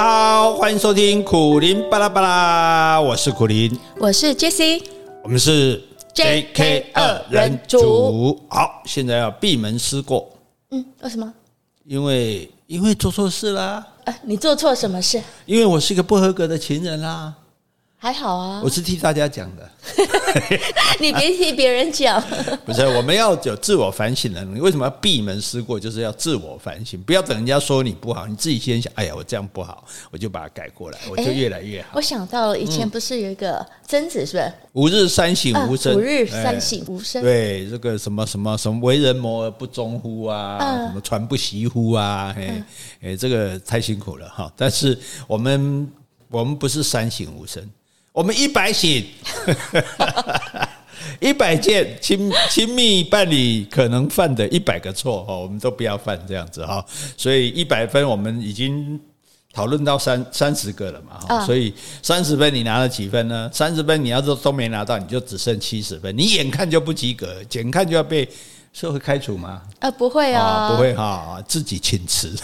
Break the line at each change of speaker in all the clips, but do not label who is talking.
家好，欢迎收听苦林巴拉巴拉，我是苦林，
我是 Jessie，
我们是 JK 二人组。好，现在要闭门思过。
嗯，为什么？
因为因为做错事啦。
呃，你做错什么事？
因为我是一个不合格的情人啦。
还好啊，
我是替大家讲的。
你别替别人讲。
不是，我们要有自我反省的能力。为什么要闭门思过？就是要自我反省，不要等人家说你不好，你自己先想。哎呀，我这样不好，我就把它改过来，我就越来越好。
我想到了以前不是有一个曾子，是不是？
吾日三省吾身。
吾日三省吾身。
对，这个什么什么什么，为人谋而不忠乎啊？什么传不习乎啊？哎哎，这个太辛苦了哈。但是我们我们不是三省吾身。我们一百省，一百件亲亲密伴侣可能犯的一百个错哈，我们都不要犯这样子哈。所以一百分我们已经讨论到三三十个了嘛哈。所以三十分你拿了几分呢？三十分你要是都没拿到，你就只剩七十分，你眼看就不及格，眼看就要被社会开除吗？
啊，不会啊，
不会哈，自己请辞。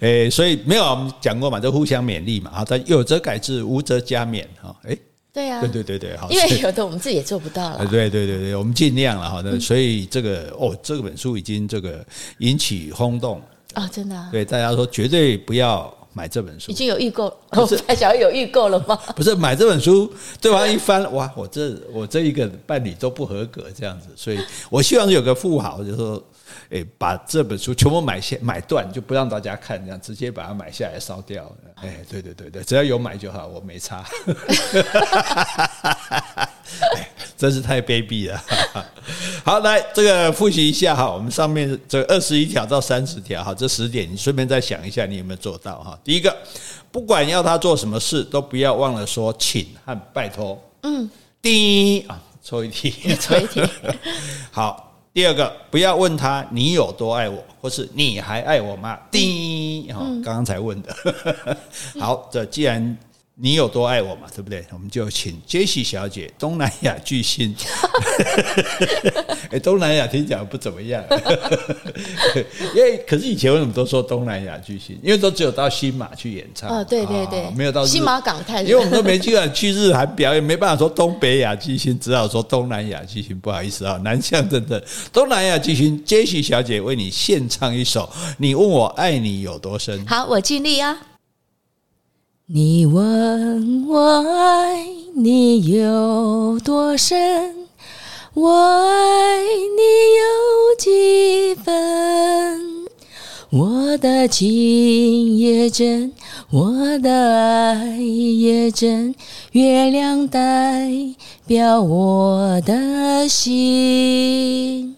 哎，所以没有我们讲过嘛，就互相勉励嘛。啊，但有则改之，无则加勉。哈，哎，对
呀，
对对对对，好，
因为有的我们自己也做不到了。
对对对对，我们尽量了哈。那所以这个哦，这本书已经这个引起轰动
啊，真的。
对大家说，绝对不要买这本书。
已经有预购，不是还想要有预购了吗？
不是买这本书，对方一翻，哇，我这我这一个伴侣都不合格这样子，所以我希望有个富豪，就是说。哎，把这本书全部买下买断，就不让大家看，这样直接把它买下来烧掉。哎，对对对对，只要有买就好，我没差。真是太卑鄙了。好，来这个复习一下哈，我们上面这二十一条到三十条哈，这十点你顺便再想一下，你有没有做到哈？第一个，不管要他做什么事，都不要忘了说请和拜托。嗯，第一啊，抽一题，
抽一题，
好。第二个，不要问他你有多爱我，或是你还爱我吗？第一，哈，刚刚才问的。好，这既然。你有多爱我嘛？对不对？我们就请杰西小姐，东南亚巨星。哎，东南亚听讲不怎么样。因 为可是以前为什么都说东南亚巨星？因为都只有到新马去演唱。
哦，对对对，
没有到
新马港太。
因为我们都没机会去日韩表演，没办法说东北亚巨星，只好说东南亚巨星。不好意思啊，南向真的东南亚巨星杰西小姐为你献唱一首。你问我爱你有多深？
好，我尽力啊。你问我爱你有多深，我爱你有几分？我的情也真，我的爱也真，月亮代表我的心。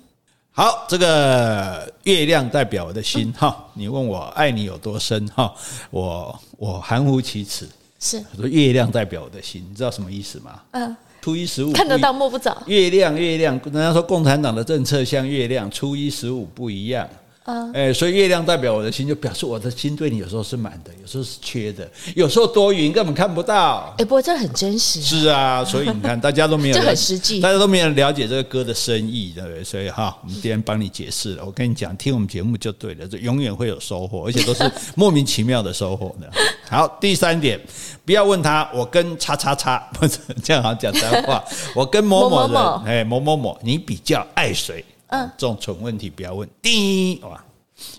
好，这个月亮代表我的心哈。你问我爱你有多深哈？我我含糊其辞。
是，
我说月亮代表我的心，你知道什么意思吗？嗯，初一十五
看得到摸不着。月
亮，月亮，人家说共产党的政策像月亮，初一十五不一样。哎，所以月亮代表我的心，就表示我的心对你有时候是满的，有时候是缺的，有时候多云根本看不到。
哎，不过这很真实。
是啊，所以你看，大家都没有，
这很实际，
大家都没有了解这个歌的深意，对不对？所以哈，我们今天帮你解释了。我跟你讲，听我们节目就对了，这永远会有收获，而且都是莫名其妙的收获的。好，第三点，不要问他，我跟叉叉叉，不 是这样好讲脏话，我跟某某人，哎，某某某，你比较爱谁？嗯，这种蠢问题不要问。第一，哇，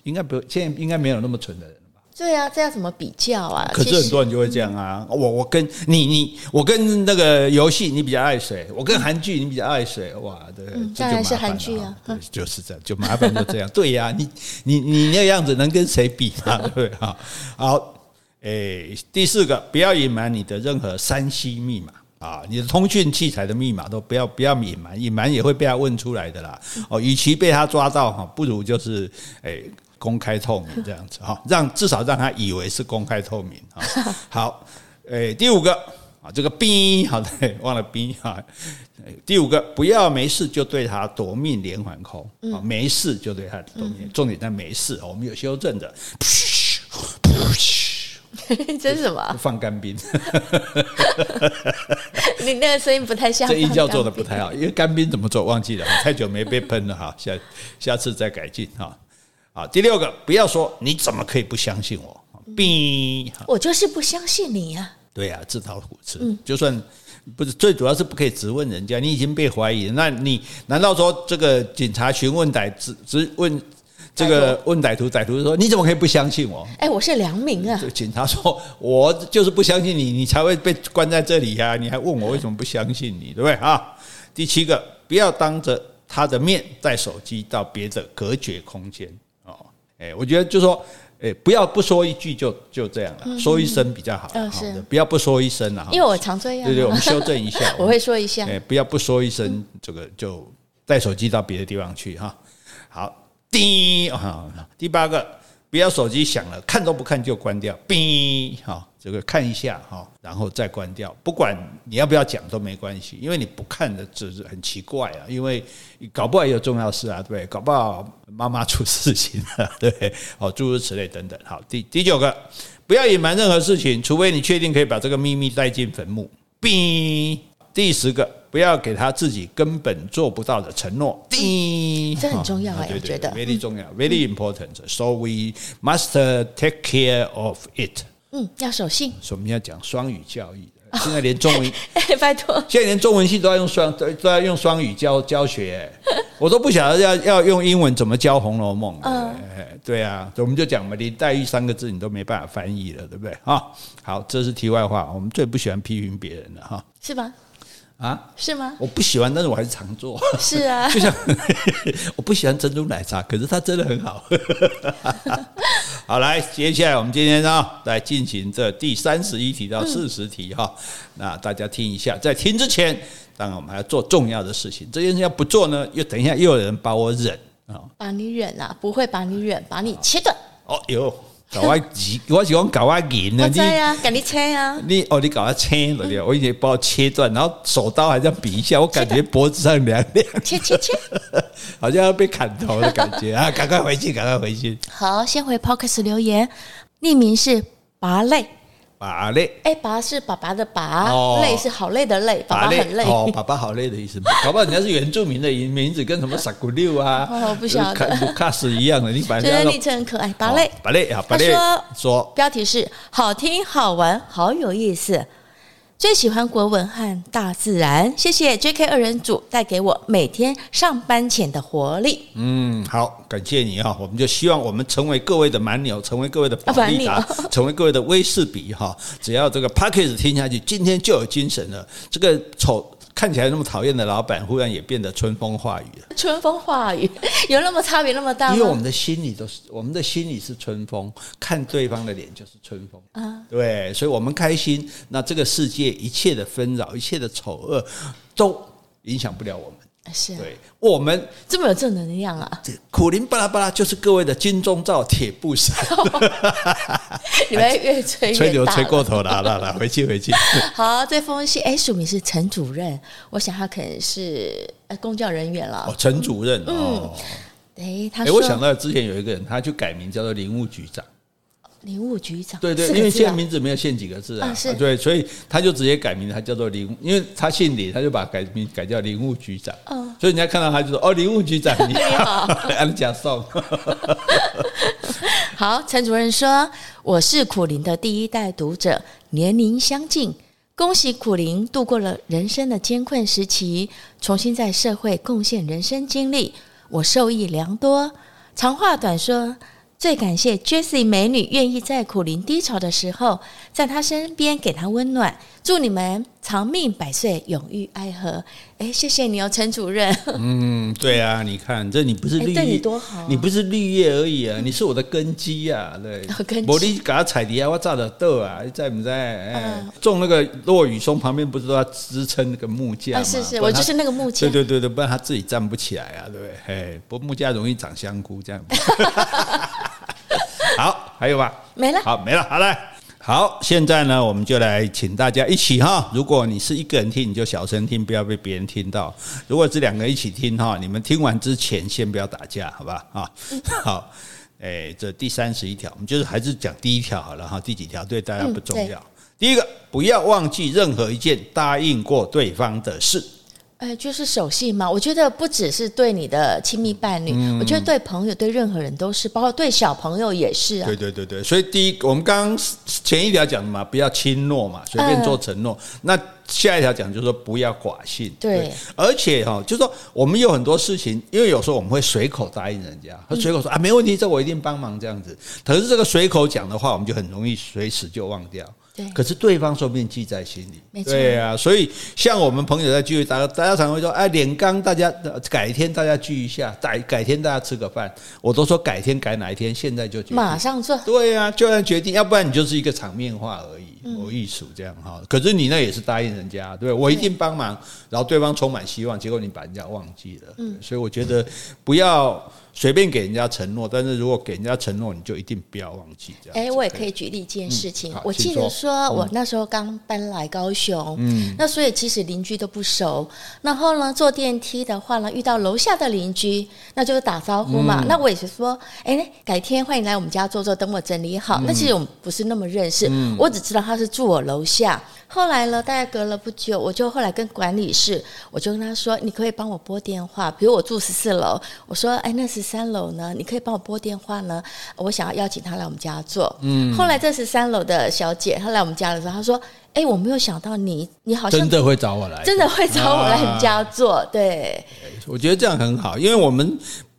应该不，现在应该没有那么蠢的人了吧？
对啊，这要怎么比较啊？
可是很多人就会这样啊。我我跟你你我跟那个游戏你比较爱谁？我跟韩剧你比较爱谁？哇，对，
当然是韩剧啊。
就是这样，就麻烦就这样。对呀，你你你那样子能跟谁比啊？对 不对？好，好，哎，第四个，不要隐瞒你的任何三 C 密码。啊，你的通讯器材的密码都不要不要隐瞒，隐瞒也会被他问出来的啦。哦，与其被他抓到哈，不如就是诶公开透明这样子哈，让至少让他以为是公开透明啊。好，诶第五个啊，这个逼好的忘了逼哈。第五个不要没事就对他夺命连环 call 啊，没事就对他夺命，重点在没事，我们有修正的。
这是什么？
放干冰。
你那个声音不太像。
这音效做的不太好，因为干冰怎么做忘记了，太久没被喷了哈，下下次再改进哈。好，第六个，不要说你怎么可以不相信我？逼，
我就是不相信你呀、啊。
对呀、啊，自讨苦吃。就算不是最主要是不可以质问人家，你已经被怀疑了，那你难道说这个警察询问歹只只问这个问歹徒，歹徒说你怎么可以不相信我？
哎，我是良民啊。
警察说，我就是不相信你，你才会被关在这里呀、啊。你还问我为什么不相信你，对不对啊？第七个，不要当着他的面带手机到别的隔绝空间哦。哎，我觉得就是说。哎，不要不说一句就就这样了，嗯、说一声比较好。嗯、是的，不要不说一声了。
因为我常这样。
对对，我们修正一下。
我会说一下。
哎，不要不说一声，这个就带手机到别的地方去哈。好，第第八个。不要手机响了，看都不看就关掉，哔，哈，这个看一下哈，然后再关掉。不管你要不要讲都没关系，因为你不看的只是很奇怪啊，因为搞不好有重要事啊，对，搞不好妈妈出事情了，对，哦，诸如此类等等。好，第第九个，不要隐瞒任何事情，除非你确定可以把这个秘密带进坟墓，哔。第十个，不要给他自己根本做不到的承诺。第一，
这很重要哎，
我
觉得
very 重要，very important。So we must take care of it。
嗯，要守信。
所以我们要讲双语教育。现在连中文，
拜托，
现在连中文系都要用双都都要用双语教教学，我都不晓得要要用英文怎么教《红楼梦》。嗯，对啊，我们就讲嘛，连黛玉三个字你都没办法翻译了，对不对？哈，好，这是题外话。我们最不喜欢批评别人了，哈，
是吧？
啊，
是吗？
我不喜欢，但是我还是常做。
是啊，
就像 我不喜欢珍珠奶茶，可是它真的很好。好，来，接下来我们今天呢，来进行这第三十一题到四十题哈。嗯、那大家听一下，在听之前，当然我们还要做重要的事情。这件事要不做呢，又等一下又有人把我忍啊，
把你忍啊，不会把你忍，把你切断。
哦哟。搞我急，我喜欢搞我银啊。
你啊，赶你切啊！
你哦，你搞我切了的，我已经把我切断，然后手刀还在比一下，我感觉脖子上凉凉。切切切，好像要被砍头的感觉啊！赶快回去，赶快回去。
好，先回 Podcast 留言，匿名是拔泪。
爸累，
哎，爸是爸爸的爸，累是好累的累，爸爸很累
哦，爸爸好累的意思。搞不好人家是原住民的名字，跟什么萨古六啊，
我，不晓得，
不卡斯一样的。你反正
觉得昵称很可爱，爸累，
爸累啊，爸累。
说说标题是好听好玩好有意思。最喜欢国文和大自然，谢谢 J.K. 二人组带给我每天上班前的活力。
嗯，好，感谢你哈，我们就希望我们成为各位的蛮牛，成为各位的保力达，成为各位的威士比哈。只要这个 Podcast 听下去，今天就有精神了。这个丑。看起来那么讨厌的老板，忽然也变得春风化雨了。
春风化雨 有那么差别那么大吗？
因为我们的心里都是，我们的心里是春风，看对方的脸就是春风啊。对，所以我们开心，那这个世界一切的纷扰、一切的丑恶，都影响不了我们。
是、啊，
对，我们
这么有正能量啊！
苦苓巴拉巴拉就是各位的金钟罩铁布衫。
你们越吹越
吹牛吹过头了，来来回去回去。
好，这封信哎，署名是陈主任，我想他可能是呃公教人员了。
哦，陈主任，
嗯，
哦、
哎，他
哎，我想到之前有一个人，他就改名叫做林务局长。
林务局长，
对对，因为现在名字没有限几个字啊，对，所以他就直接改名，他叫做林，因为他姓李，他就把改名改叫林务局长。嗯，所以人家看到他就说：“哦，林务局长 你好，安家送。”
好，陈主任说：“我是苦林的第一代读者，年龄相近，恭喜苦林度过了人生的艰困时期，重新在社会贡献人生经历，我受益良多。长话短说。”最感谢 Jessie 美女愿意在苦灵低潮的时候，在她身边给她温暖。祝你们长命百岁，永浴爱河。哎，谢谢你哦，陈主任。
嗯，对啊，你看这你不是绿叶，
对你多好，
你不是绿叶而已啊，你是我的根基啊。对，
根基。
我你给他踩底下，我炸的豆啊，在不在？哎，种那个落雨松旁边不是都要支撑那个木架吗？
是是，我就是那个木架。
对对对对，不然他自己站不起来啊，对不对？哎，不木架容易长香菇这样。好，还有吧？
没了。
好，没了。好嘞。好，现在呢，我们就来请大家一起哈。如果你是一个人听，你就小声听，不要被别人听到。如果是两个人一起听哈，你们听完之前先不要打架，好吧？啊，好。哎，这第三十一条，我们就是还是讲第一条好了哈。第几条对大家不重要。第一个，不要忘记任何一件答应过对方的事。
哎，就是守信嘛。我觉得不只是对你的亲密伴侣，嗯、我觉得对朋友、对任何人都是，包括对小朋友也是啊。
对对对对，所以第一，我们刚刚前一条讲的嘛，不要轻诺嘛，随便做承诺。呃、那下一条讲就是说不要寡信。对，对，而且哈，就是说我们有很多事情，因为有时候我们会随口答应人家，随口说啊没问题，这我一定帮忙这样子。可是这个随口讲的话，我们就很容易随时就忘掉。可是对方说不定记在心里，对啊，所以像我们朋友在聚会，大家大家常常会说，哎，脸刚，大家改天大家聚一下，改改天大家吃个饭，我都说改天改哪一天，现在就决定，
马上做，
对啊，就要决定，要不然你就是一个场面话而已，没艺术这样哈。可是你那也是答应人家，对，我一定帮忙，然后对方充满希望，结果你把人家忘记了，嗯，所以我觉得不要。随便给人家承诺，但是如果给人家承诺，你就一定不要忘记这样。
哎，我也可以举例一件事情。嗯、我记得说，我那时候刚搬来高雄，嗯，那所以其实邻居都不熟。然后呢，坐电梯的话呢，遇到楼下的邻居，那就是打招呼嘛。嗯、那我也是说，哎，改天欢迎来我们家坐坐，等我整理好。嗯、那其实我们不是那么认识，嗯、我只知道他是住我楼下。后来呢，大概隔了不久，我就后来跟管理室，我就跟他说：“你可以帮我拨电话，比如我住十四楼，我说，哎，那十三楼呢？你可以帮我拨电话呢？我想要邀请他来我们家坐。”嗯。后来这十三楼的小姐她来我们家的时候，她说：“哎，我没有想到你，你好像
真的会找我来，
真的会找我来你们家坐。啊”对，
我觉得这样很好，因为我们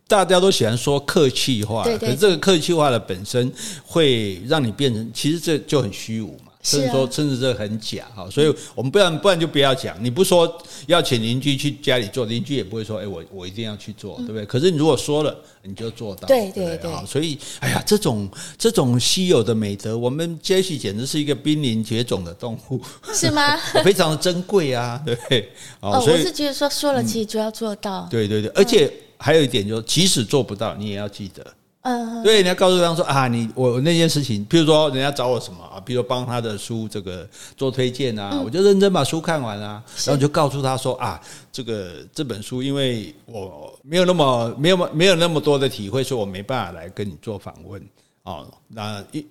大家都喜欢说客气话，对对对，可是这个客气话的本身会让你变成，其实这就很虚无嘛。甚至说，甚至这很假哈，所以我们不然不然就不要讲。你不说要请邻居去家里做，邻居也不会说，哎，我我一定要去做，对不对？可是你如果说了，你就做到，
对对对。
所以，哎呀，这种这种稀有的美德，我们 Jessie 简直是一个濒临绝种的动物，
是吗？
非常的珍贵啊，对。
哦，我是觉得说说了，其实就要做到。
对对对，而且还有一点就是，即使做不到，你也要记得。嗯，对，你要告诉对方说啊，你我那件事情，譬如说人家找我什么啊，比如说帮他的书这个做推荐啊，我就认真把书看完啊，然后就告诉他说啊，这个这本书因为我没有那么没有没有那么多的体会，所以我没办法来跟你做访问。啊，那一。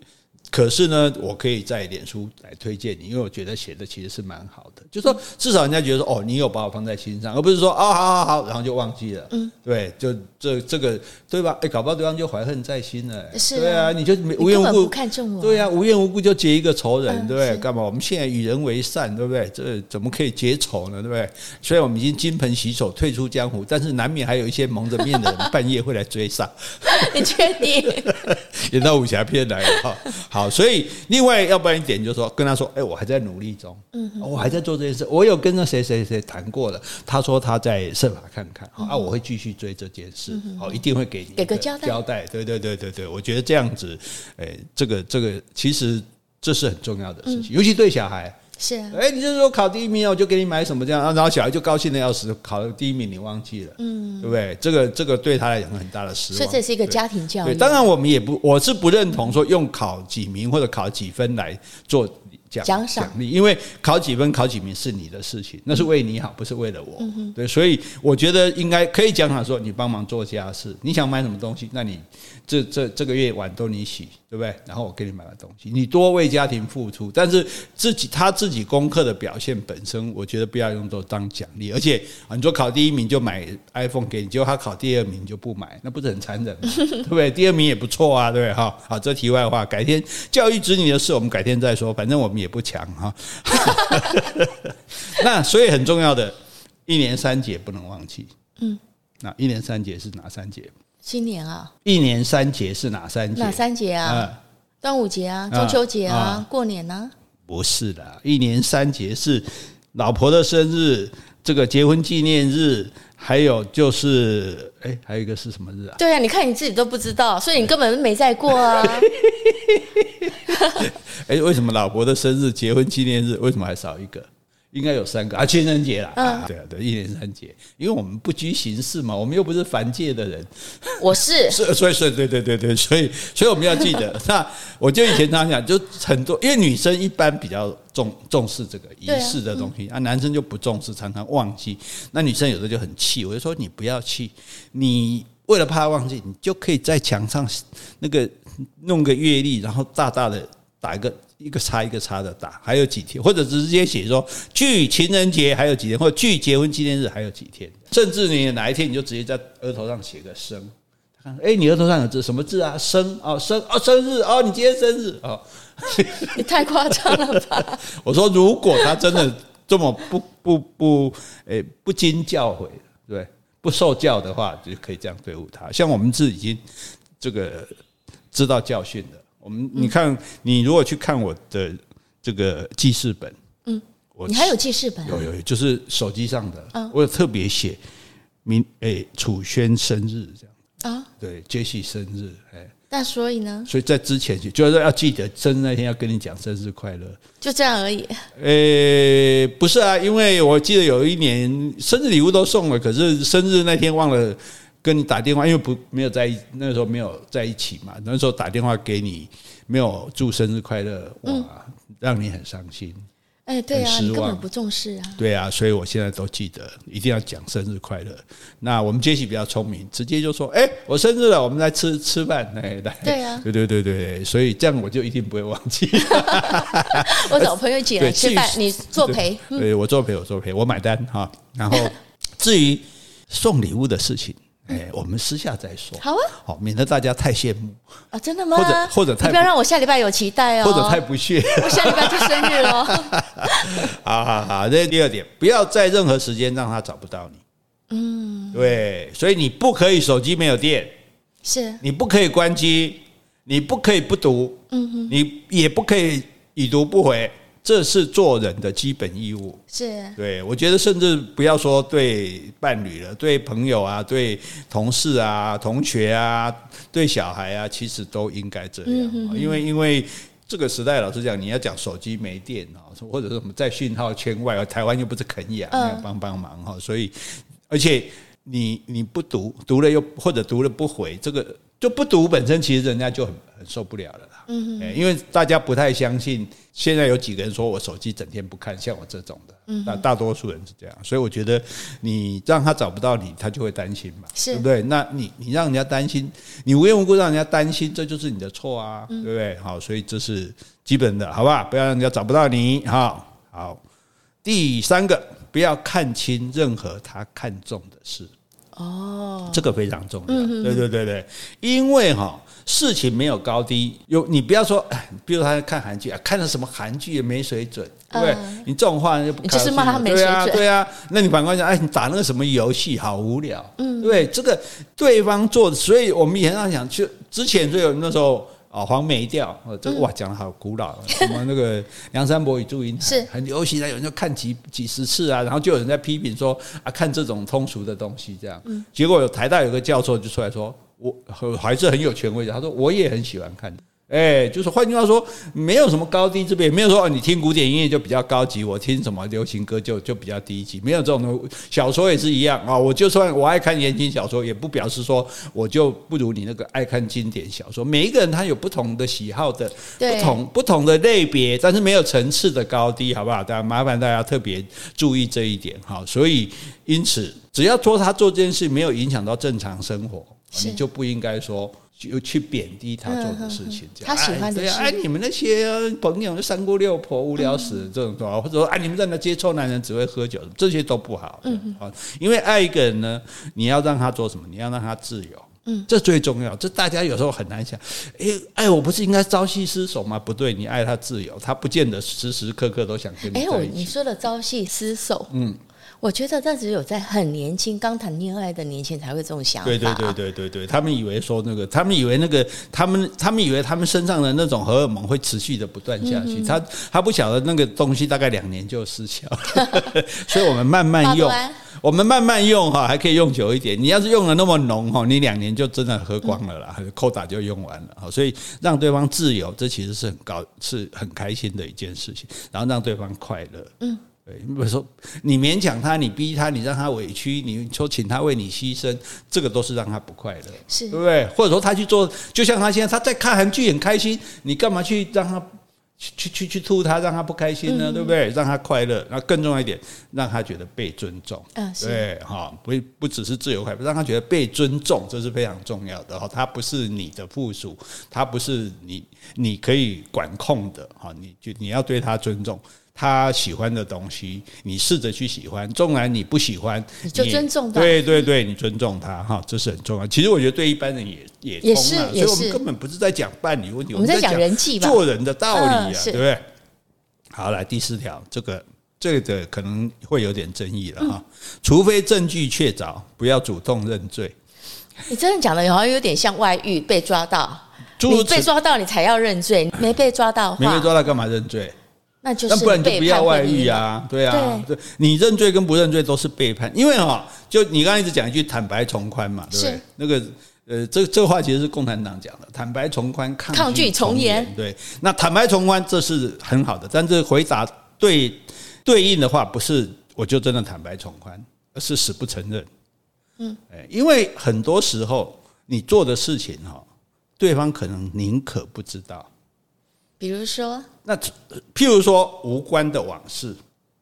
可是呢，我可以在脸书来推荐你，因为我觉得写的其实是蛮好的。就说至少人家觉得说，哦，你有把我放在心上，而不是说，哦，好好好，然后就忘记了。嗯，对，就这这个对吧？哎，搞不好对方就怀恨在心了。是啊，对啊，你就无缘无故不看中我。对啊，无缘无故就结一个仇人，对不对？干嘛？我们现在与人为善，对不对？这怎么可以结仇呢？对不对？虽然我们已经金盆洗手退出江湖，但是难免还有一些蒙着面的人半夜会来追杀。
你确定？
演到武侠片来了哈。好，所以另外要不然一点就是说，跟他说，哎，我还在努力中，嗯，我还在做这件事，我有跟那谁谁谁谈过了，他说他在设法看看，啊，我会继续追这件事，好，一定会给你
给个交代，
交代，对对对对对，我觉得这样子，哎，这个这个其实这是很重要的事情，尤其对小孩。
是啊，
哎，你就是说考第一名，我就给你买什么这样，然后小孩就高兴的要死，考了第一名你忘记了，嗯，对不对？这个这个对他来讲很大的失望。
所以这是一个家庭教育。
对，当然我们也不，我是不认同说用考几名或者考几分来做。奖奖赏励，因为考几分、考几名是你的事情，那是为你好，不是为了我。对，所以我觉得应该可以奖赏说，你帮忙做家事，你想买什么东西，那你这这这个月碗都你洗，对不对？然后我给你买个东西，你多为家庭付出，但是自己他自己功课的表现本身，我觉得不要用作当奖励。而且你说考第一名就买 iPhone 给你，结果他考第二名就不买，那不是很残忍吗？对不对？第二名也不错啊，对不对？哈，好，这题外话，改天教育子女的事，我们改天再说。反正我们。也不强哈，那所以很重要的，一年三节不能忘记。嗯，那一年三节是哪三节？
新年啊，
一年三节是哪三节？
哪三节啊？端午节啊，中秋节啊，过年呢？
不是的，一年三节是老婆的生日，这个结婚纪念日，还有就是，哎，还有一个是什么日啊？
对啊，你看你自己都不知道，所以你根本没在过啊。
哎，为什么老婆的生日、结婚纪念日为什么还少一个？应该有三个啊，情人节啦，啊，对啊，对，一年三节，因为我们不拘形式嘛，我们又不是凡界的人。
我是，
是，所以，所以，对，对，对，对，所以，所以我们要记得。那我就以前常讲，就很多，因为女生一般比较重重视这个仪式的东西，啊，男生就不重视，常常忘记。那女生有时候就很气，我就说你不要气，你为了怕忘记，你就可以在墙上那个弄个月历，然后大大的。打一个一个叉一个叉的打，还有几天，或者直接写说距情人节还有几天，或者距结婚纪念日还有几天，甚至你哪一天你就直接在额头上写个生，看，哎，你额头上有字什么字啊？生哦，生哦，生日哦，你今天生日哦，
你太夸张了吧？
我说，如果他真的这么不不不，诶，不经教诲，对，不受教的话，就可以这样对付他。像我们是已经这个知道教训的。我们你看，你如果去看我的这个记事本，
嗯，我你还有记事本？
有有有，就是手机上的，嗯我有特别写明诶楚轩生日这样啊，对，杰西生日，哎，
那所以呢？
所以在之前就是要记得生日那天要跟你讲生日快乐，
就这样而已。
诶，不是啊，因为我记得有一年生日礼物都送了，可是生日那天忘了。跟你打电话，因为不没有在一那个时候没有在一起嘛，那时候打电话给你，没有祝生日快乐，哇，嗯、让你很伤心。
哎、欸，对啊，你根本不重视啊。
对啊，所以我现在都记得，一定要讲生日快乐。那我们杰西比较聪明，直接就说：“哎、欸，我生日了，我们来吃吃饭。”哎，来，
对啊，
对对对对，所以这样我就一定不会忘记。
我找朋友一起来吃饭，你作陪。
对，我作陪，我作陪，我买单哈。然后至于送礼物的事情。哎，我们私下再说。
好啊，
好，免得大家太羡慕
啊！真的吗？
或者或者太不，
不要让我下礼拜有期待哦，
或者太不屑，
我下礼拜就生日了。
好好好，这是第二点，不要在任何时间让他找不到你。
嗯，
对，所以你不可以手机没有电，
是
你不可以关机，你不可以不读，嗯哼，你也不可以已读不回。这是做人的基本义务，
是
对，我觉得甚至不要说对伴侣了，对朋友啊，对同事啊、同学啊，对小孩啊，其实都应该这样。因为因为这个时代，老实讲，你要讲手机没电啊，或者是什么在讯号圈外，台湾又不是肯亚，你要帮帮忙哈。所以，而且你你不读，读了又或者读了不回，这个就不读本身，其实人家就很很受不了了啦。嗯，因为大家不太相信，现在有几个人说我手机整天不看，像我这种的，那大多数人是这样，所以我觉得你让他找不到你，他就会担心嘛，对不对？那你你让人家担心，你无缘无故让人家担心，这就是你的错啊，对不对？好，所以这是基本的，好吧？不要让人家找不到你，好，好。第三个，不要看清任何他看重的事，哦，这个非常重要，对对对对，因为哈。事情没有高低，有你不要说，比如他看韩剧啊，看了什么韩剧也没水准，对不对？你这种话就不，你
就是骂他没水准，对啊，
对啊。那你反过来讲，哎，你打那个什么游戏好无聊，嗯，对，这个对方做的，所以我们也常常讲，就之前就有那时候啊，黄梅调，这个哇讲的好古老，什么那个梁山伯与祝英台是很流行的，有人就看几几十次啊，然后就有人在批评说啊，看这种通俗的东西这样，结果有台大有个教授就出来说。我还是很有权威的。他说我也很喜欢看，哎，就是换句话说，没有什么高低之别，没有说你听古典音乐就比较高级，我听什么流行歌就就比较低级，没有这种东西。小说也是一样啊，我就算我爱看言情小说，也不表示说我就不如你那个爱看经典小说。每一个人他有不同的喜好的，不同不同的类别，但是没有层次的高低，好不好？大家麻烦大家特别注意这一点，哈。所以因此，只要说他做这件事没有影响到正常生活。你就不应该说就去贬低他做的事情，这样。
他喜欢的是，
哎，你们那些朋友三姑六婆无聊死这种话，或者说，哎，你们在那接臭男人只会喝酒，这些都不好。嗯嗯。因为爱一个人呢，你要让他做什么？你要让他自由。嗯，这最重要。这大家有时候很难想。哎，爱我不是应该朝夕厮守吗？不对，你爱他自由，他不见得时时刻刻都想跟你在一起。哎，我
你说的朝夕厮守，嗯。我觉得这只有在很年轻、刚谈恋爱的年轻才会这种想法。
对对对对对对，他们以为说那个，他们以为那个，他们他们以为他们身上的那种荷尔蒙会持续的不断下去。他他不晓得那个东西大概两年就失效，所以我们慢慢用，我们慢慢用哈，还可以用久一点。你要是用的那么浓哈，你两年就真的喝光了啦，扣打就用完了。所以让对方自由，这其实是很高，是很开心的一件事情。然后让对方快乐，嗯。比如说，你勉强他，你逼他，你让他委屈，你说请他为你牺牲，这个都是让他不快乐，是对不对？或者说他去做，就像他现在他在看韩剧很开心，你干嘛去让他去去去去吐他，让他不开心呢，嗯、对不对？让他快乐，然后更重要一点，让他觉得被尊重。
嗯，
对，哈，不不只是自由快乐，让他觉得被尊重，这是非常重要的。哈，他不是你的附属，他不是你你可以管控的。哈，你就你要对他尊重。他喜欢的东西，你试着去喜欢。纵然你不喜欢，
你就尊重他。
对对对，你尊重他哈，这是很重要。其实我觉得对一般人也也通啊，
也是，也是，
所以我们根本不是在讲伴侣问题，
我们在讲人际吧，
做人的道理啊，
嗯、
对不对？好，来第四条，这个这个可能会有点争议了哈。嗯、除非证据确凿，不要主动认罪。
你真的讲的好像有点像外遇被抓到，你被抓到你才要认罪，没被抓到，
没被抓到干嘛认罪？
那就是
那不然就不要外遇啊，对啊，对，你认罪跟不认罪都是背叛，因为哈，就你刚刚一直讲一句坦白从宽嘛，对不对？那个呃，这这个话其实是共产党讲的，坦白从宽，抗拒从严，对。那坦白从宽这是很好的，但是回答对对应的话不是我就真的坦白从宽，而是死不承认。嗯，哎，因为很多时候你做的事情哈，对方可能宁可不知道。
比如说，
那譬如说无关的往事，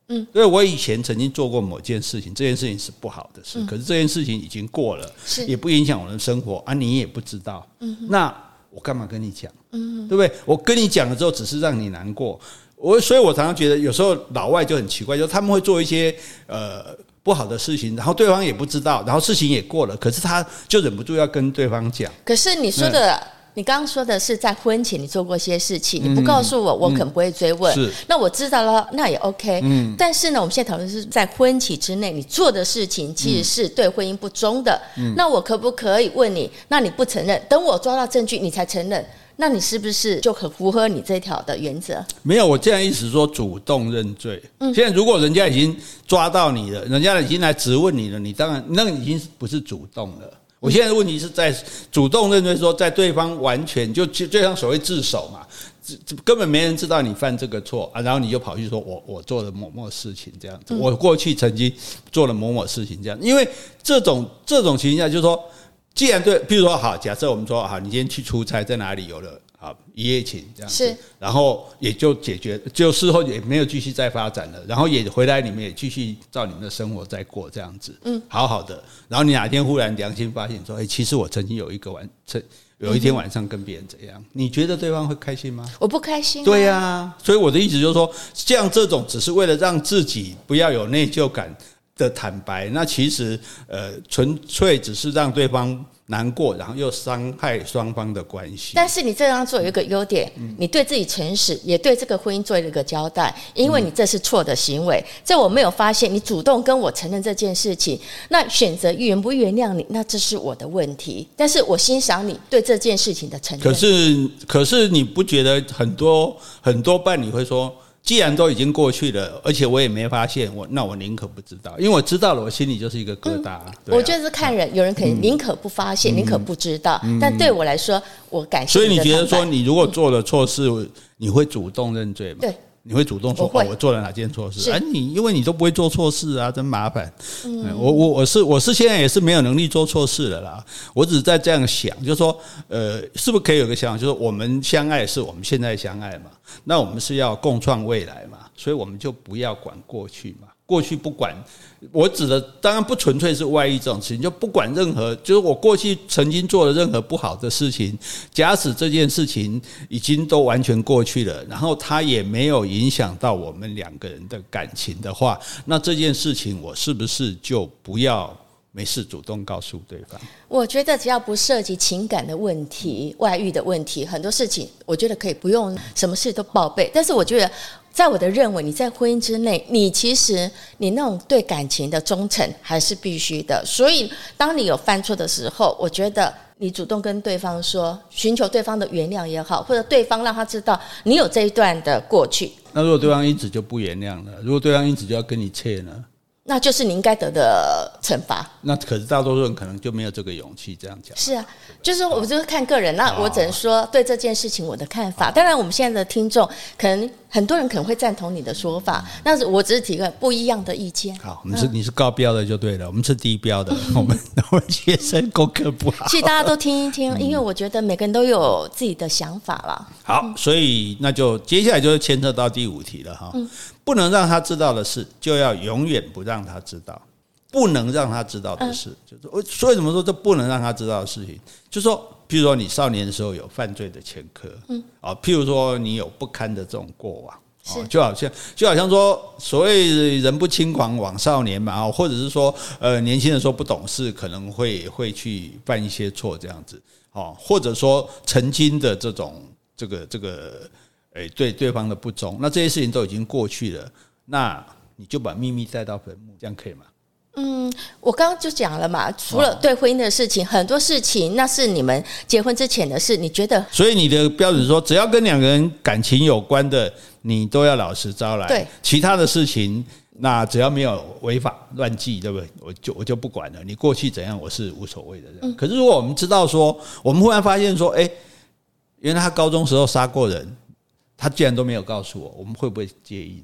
嗯，因为我以前曾经做过某件事情，这件事情是不好的事，可是这件事情已经过了，是。也不影响我的生活啊，你也不知道，嗯，那我干嘛跟你讲，嗯，对不对？我跟你讲了之后，只是让你难过，我所以，我常常觉得有时候老外就很奇怪，就他们会做一些呃不好的事情，然后对方也不知道，然后事情也过了，可是他就忍不住要跟对方讲。
可是你说的。你刚刚说的是在婚前你做过一些事情，你不告诉我，我可能不会追问。是，那我知道了，那也 OK。嗯，但是呢，我们现在讨论是在婚期之内你做的事情，其实是对婚姻不忠的。嗯，那我可不可以问你？那你不承认，等我抓到证据你才承认，那你是不是就很符合你这条的原则？
没有，我这样意思说主动认罪。嗯，现在如果人家已经抓到你了，人家已经来质问你了，你当然那已经不是主动了。我现在的问题是在主动认罪，说在对方完全就就就像所谓自首嘛，根本没人知道你犯这个错啊，然后你就跑去说我我做了某某事情这样子，我过去曾经做了某某事情这样，因为这种这种情况下就是说，既然对，比如说好，假设我们说好，你今天去出差，在哪里有了。好，一夜情这样子，然后也就解决，就事后也没有继续再发展了，然后也回来，你们也继续照你们的生活在过这样子，嗯，好好的。然后你哪天忽然良心发现说，哎，其实我曾经有一个晚，曾有一天晚上跟别人怎样？你觉得对方会开心吗？
我不开心。
对呀，所以我的意思就是说，像这种只是为了让自己不要有内疚感的坦白，那其实呃，纯粹只是让对方。难过，然后又伤害双方的关系。
但是你这样做有一个优点，嗯、你对自己诚实，也对这个婚姻做了一个交代，因为你这是错的行为。在、嗯、我没有发现，你主动跟我承认这件事情，那选择原不原谅你，那这是我的问题。但是我欣赏你对这件事情的承认。
可是，可是你不觉得很多很多伴侣会说？既然都已经过去了，而且我也没发现，我那我宁可不知道，因为我知道了，我心里就是一个疙瘩。嗯啊、
我觉得是看人，有人可以宁可不发现，宁、嗯、可不知道，嗯、但对我来说，我感谢。
所以你觉得说，你如果做了错事，嗯、你会主动认罪吗？
对。
你会主动说我，哦，我做了哪件错事？哎，你因为你都不会做错事啊，真麻烦。嗯，我我我是我是现在也是没有能力做错事的啦。我只是在这样想，就是说，呃，是不是可以有个想法，就是我们相爱是我们现在相爱嘛？那我们是要共创未来嘛？所以我们就不要管过去嘛。过去不管，我指的当然不纯粹是外遇这种事情，就不管任何，就是我过去曾经做的任何不好的事情，假使这件事情已经都完全过去了，然后它也没有影响到我们两个人的感情的话，那这件事情我是不是就不要没事主动告诉对方？
我觉得只要不涉及情感的问题、外遇的问题，很多事情我觉得可以不用什么事都报备，但是我觉得。在我的认为，你在婚姻之内，你其实你那种对感情的忠诚还是必须的。所以，当你有犯错的时候，我觉得你主动跟对方说，寻求对方的原谅也好，或者对方让他知道你有这一段的过去。
那如果对方一直就不原谅了，如果对方一直就要跟你切呢？
那就是你应该得的惩罚。
那可是大多数人可能就没有这个勇气这样讲。
是啊，就是我就是看个人。那我只能说对这件事情我的看法。当然，我们现在的听众可能很多人可能会赞同你的说法，但是我只是提个不一样的意见。
好，我们是你是高标的就对了，我们是低标的，我们 我们学生功课不好。
其实大家都听一听，因为我觉得每个人都有自己的想法了。
好，所以那就接下来就是牵扯到第五题了哈。不能让他知道的事，就要永远不让他知道；不能让他知道的事，就是我所以怎么说这不能让他知道的事情，就是说，譬如说你少年的时候有犯罪的前科，嗯，啊，譬如说你有不堪的这种过往，啊，就好像就好像说，所谓人不轻狂枉少年嘛，啊，或者是说，呃，年轻的时候不懂事，可能会会去犯一些错这样子，啊，或者说曾经的这种这个这个。诶，对对方的不忠，那这些事情都已经过去了，那你就把秘密带到坟墓，这样可以吗？
嗯，我刚刚就讲了嘛，除了对婚姻的事情，很多事情那是你们结婚之前的事，你觉得？
所以你的标准说，只要跟两个人感情有关的，你都要老实招来。
对，
其他的事情，那只要没有违法乱纪，对不对？我就我就不管了。你过去怎样，我是无所谓的。嗯。可是如果我们知道说，我们忽然发现说，哎，原来他高中时候杀过人。他既然都没有告诉我，我们会不会介意呢？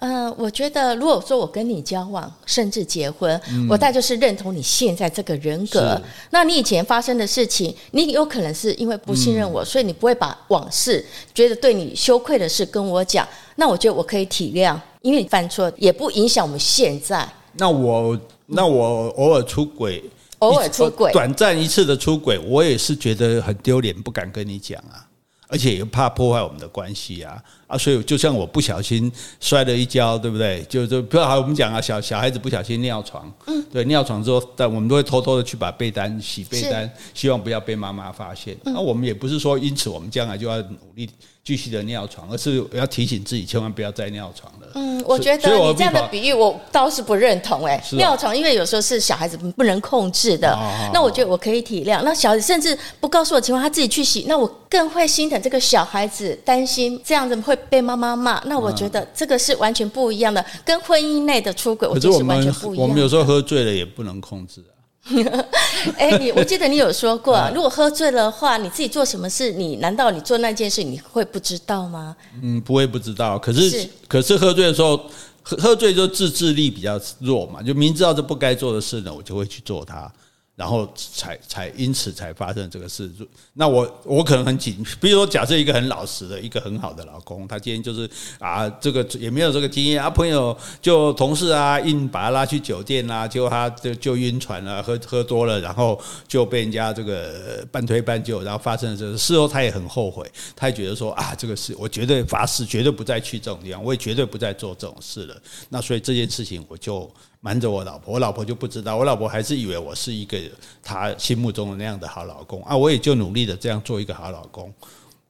呃，我觉得如果说我跟你交往，甚至结婚，嗯、我大概就是认同你现在这个人格。那你以前发生的事情，你有可能是因为不信任我，嗯、所以你不会把往事觉得对你羞愧的事跟我讲。那我觉得我可以体谅，因为你犯错也不影响我们现在。
那我那我偶尔出轨，
偶尔出轨，
短暂一次的出轨，我也是觉得很丢脸，不敢跟你讲啊。而且也怕破坏我们的关系啊啊！所以就像我不小心摔了一跤，对不对？就就不好我们讲啊，小小孩子不小心尿床，嗯，对，尿床之后，但我们都会偷偷的去把被单洗被单，希望不要被妈妈发现。那、嗯、我们也不是说因此我们将来就要努力继续的尿床，而是要提醒自己千万不要再尿床了。
嗯，我觉得你这样的比喻我倒是不认同哎、欸。尿床因为有时候是小孩子不能控制的，那我觉得我可以体谅。那小孩子甚至不告诉我情况，他自己去洗，那我更会心疼这个小孩子，担心这样子会被妈妈骂。那我觉得这个是完全不一样的，跟婚姻内的出轨，我觉得是完全不一样。
我们有时候喝醉了也不能控制啊。
哎，你我记得你有说过，如果喝醉了的话，你自己做什么事，你难道你做那件事你会不知道吗？
嗯，不会不知道。可是，是可是喝醉的时候，喝喝醉就自制力比较弱嘛，就明知道这不该做的事呢，我就会去做它。然后才才因此才发生这个事，那我我可能很紧，比如说假设一个很老实的一个很好的老公，他今天就是啊，这个也没有这个经验啊，朋友就同事啊，硬把他拉去酒店啊，结果他就就晕船了，喝喝多了，然后就被人家这个半推半就，然后发生了这个事后，他也很后悔，他也觉得说啊，这个事我绝对发誓绝对不再去这种地方，我也绝对不再做这种事了。那所以这件事情我就。瞒着我老婆，我老婆就不知道，我老婆还是以为我是一个她心目中的那样的好老公啊！我也就努力的这样做一个好老公，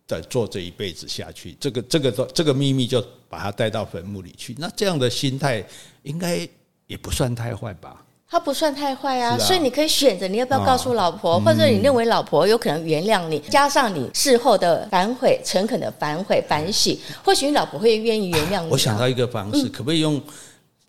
在做这一辈子下去，这个这个这个秘密就把它带到坟墓里去。那这样的心态应该也不算太坏吧？
他不算太坏啊，所以你可以选择你要不要告诉老婆，或者你认为老婆有可能原谅你，加上你事后的反悔、诚恳的反悔、反省，或许你老婆会愿意原谅你。
我想到一个方式，可不可以用？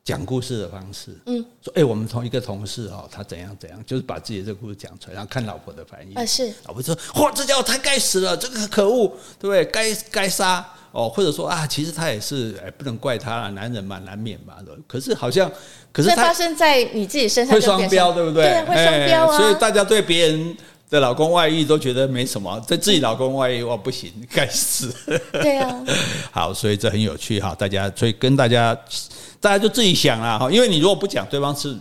讲故事的方式，嗯，说，哎，我们同一个同事哦，他怎样怎样，就是把自己的这个故事讲出来，然后看老婆的反应。啊，
是，
老婆说，嚯，这家伙太该死了，这个可恶，对不对？该该杀哦，或者说啊，其实他也是，哎，不能怪他了，男人嘛，难免嘛，可是好像，可是他
发生在你自己身上
会双标，对不对？
对，会双标啊。
所以大家对别人的老公外遇都觉得没什么，对自己老公外遇哇，不行，该死。
对啊。
好，所以这很有趣哈，大家，所以跟大家。大家就自己想啦哈，因为你如果不讲，对方是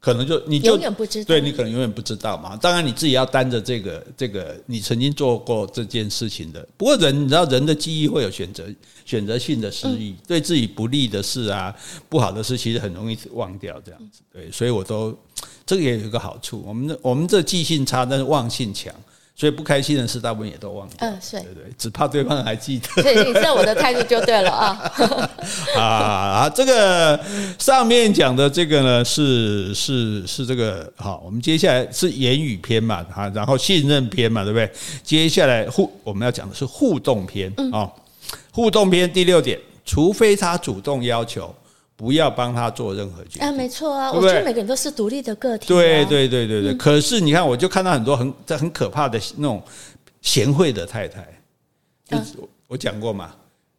可能就你就
永远不知道，
对你可能永远不知道嘛。当然你自己要担着这个这个你曾经做过这件事情的。不过人你知道人的记忆会有选择选择性的失忆，对自己不利的事啊、不好的事，其实很容易忘掉这样子。对，所以我都这个也有一个好处，我们的我们这记性差，但是忘性强。所以不开心的事，大部分也都忘了。嗯，是，对对，只怕对方还记得。
对，你知道我的态度就对了啊。
啊啊，这个上面讲的这个呢，是是是这个好。我们接下来是言语篇嘛，哈，然后信任篇嘛，对不对？接下来互我们要讲的是互动篇啊。互动篇第六点，除非他主动要求，不要帮他做任何决定。
啊，没错啊，
对对？
我觉得每个人都是独立的个体、啊。
对对对对对。嗯、可是你看，我就看到很多很这很可怕的那种贤惠的太太，就是我讲过嘛，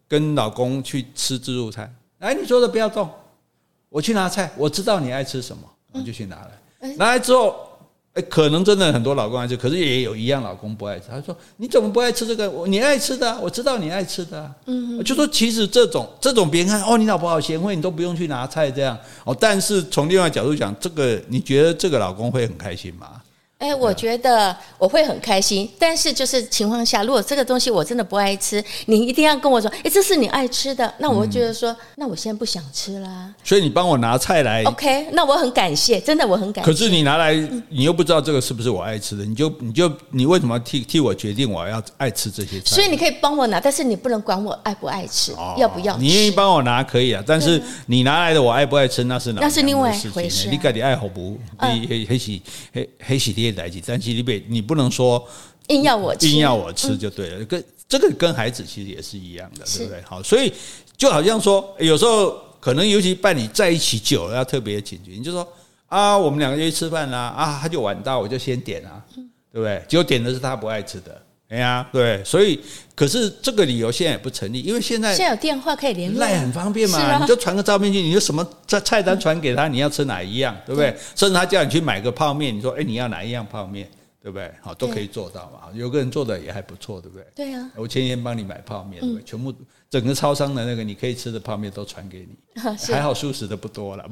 跟老公去吃自助餐，哎，你说的不要动，我去拿菜，我知道你爱吃什么，我就去拿来，拿来之后。哎，可能真的很多老公爱吃，可是也有一样老公不爱吃。他说：“你怎么不爱吃这个？你爱吃的啊，我知道你爱吃的啊。”嗯，就说其实这种这种别人看哦，你老婆好贤惠，你都不用去拿菜这样哦。但是从另外角度讲，这个你觉得这个老公会很开心吗？
哎，我觉得我会很开心，但是就是情况下，如果这个东西我真的不爱吃，你一定要跟我说，哎，这是你爱吃的，那我会觉得说，那我现在不想吃啦。
所以你帮我拿菜来
，OK，那我很感谢，真的我很感谢。
可是你拿来，你又不知道这个是不是我爱吃的，你就你就你为什么替替我决定我要爱吃这些菜？
所以你可以帮我拿，但是你不能管我爱不爱吃，要不要？
你愿意帮我拿可以啊，但是你拿来的我爱不爱吃那是哪？
那是另外一回事。
你自己爱好不？你黑黑喜黑黑喜的代志，但是你别。你不能说
硬要我吃，
硬要我吃就对了。跟这个跟孩子其实也是一样的，对不对？好，所以就好像说，有时候可能尤其伴侣在一起久了，要特别警觉。你就说啊，我们两个就去吃饭啦，啊，他就晚到，我就先点啊，对不对？结果点的是他不爱吃的，哎呀，对。所以，可是这个理由现在也不成立，因为现在
现在有电话可以联络，
赖很方便嘛，你就传个照片去，你就什么菜菜单传给他，你要吃哪一样，对不对？甚至他叫你去买个泡面，你说哎，你要哪一样泡面？对不对？好，都可以做到嘛。有个人做的也还不错，对不对？
对呀。
我前天帮你买泡面，对不对？全部整个超商的那个你可以吃的泡面都传给你，还好素食的不多了。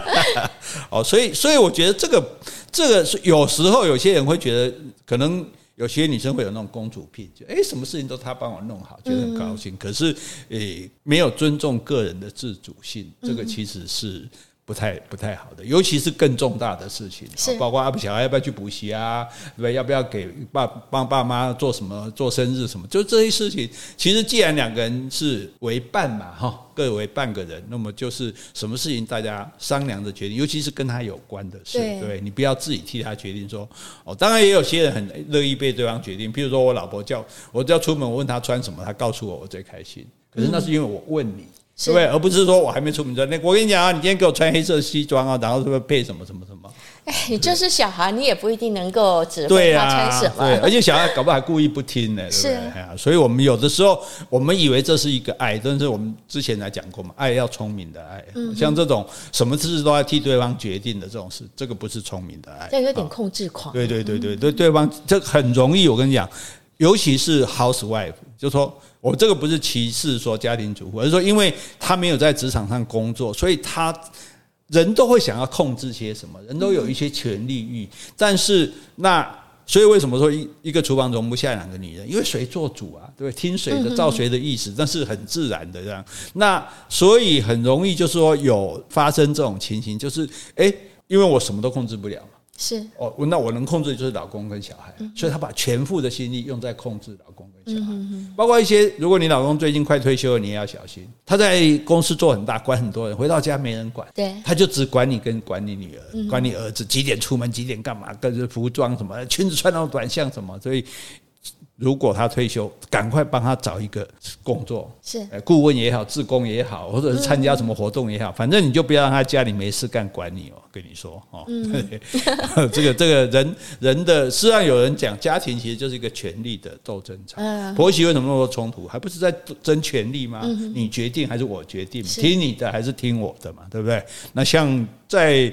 哦，所以所以我觉得这个这个是有时候有些人会觉得，可能有些女生会有那种公主病，就哎，什么事情都她帮我弄好，觉得很高兴。可是诶，没有尊重个人的自主性，这个其实是。不太不太好的，尤其是更重大的事情，是包括阿小孩要不要去补习啊，对？要不要给爸帮爸妈做什么做生日什么？就这些事情，其实既然两个人是为伴嘛，哈，各为半个人，那么就是什么事情大家商量着决定，尤其是跟他有关的事，对，对你不要自己替他决定说哦。当然也有些人很乐意被对方决定，譬如说我老婆叫我要出门，我问她穿什么，她告诉我，我最开心。可是那是因为我问你。对不对？而不是说我还没出门就那，我跟你讲啊，你今天给我穿黑色西装啊，然后是不是配什么什么什么？
哎，你就是小孩，你也不一定能够指挥他穿什么。
对，而且小孩搞不好还故意不听呢，对不对？是。所以我们有的时候，我们以为这是一个爱，但是我们之前来讲过嘛，爱要聪明的爱。像这种什么事都要替对方决定的这种事，这个不是聪明的爱，
这有点控制狂。
对对对对对，对方这很容易。我跟你讲，尤其是 housewife，就说。我这个不是歧视说家庭主妇，而是说，因为他没有在职场上工作，所以他人都会想要控制些什么，人都有一些权利欲。但是那所以为什么说一一个厨房容不下两个女人？因为谁做主啊？对，听谁的，照谁的意思，那是很自然的这样。那所以很容易就是说有发生这种情形，就是诶，因为我什么都控制不了。
是
哦，那我能控制的就是老公跟小孩，所以他把全副的心力用在控制老公跟小孩，包括一些，如果你老公最近快退休了，你也要小心，他在公司做很大，管很多人，回到家没人管，对，他就只管你跟管你女儿，管你儿子几点出门，几点干嘛，跟着服装什么，裙子穿那种短项什么，所以。如果他退休，赶快帮他找一个工作，是顾问也好，志工也好，或者是参加什么活动也好，反正你就不要让他家里没事干，管你哦。跟你说哦，这个这个人人的，实际上有人讲，家庭其实就是一个权力的斗争场。婆媳为什么那么多冲突？还不是在争权力吗？你决定还是我决定？听你的还是听我的嘛？对不对？那像在。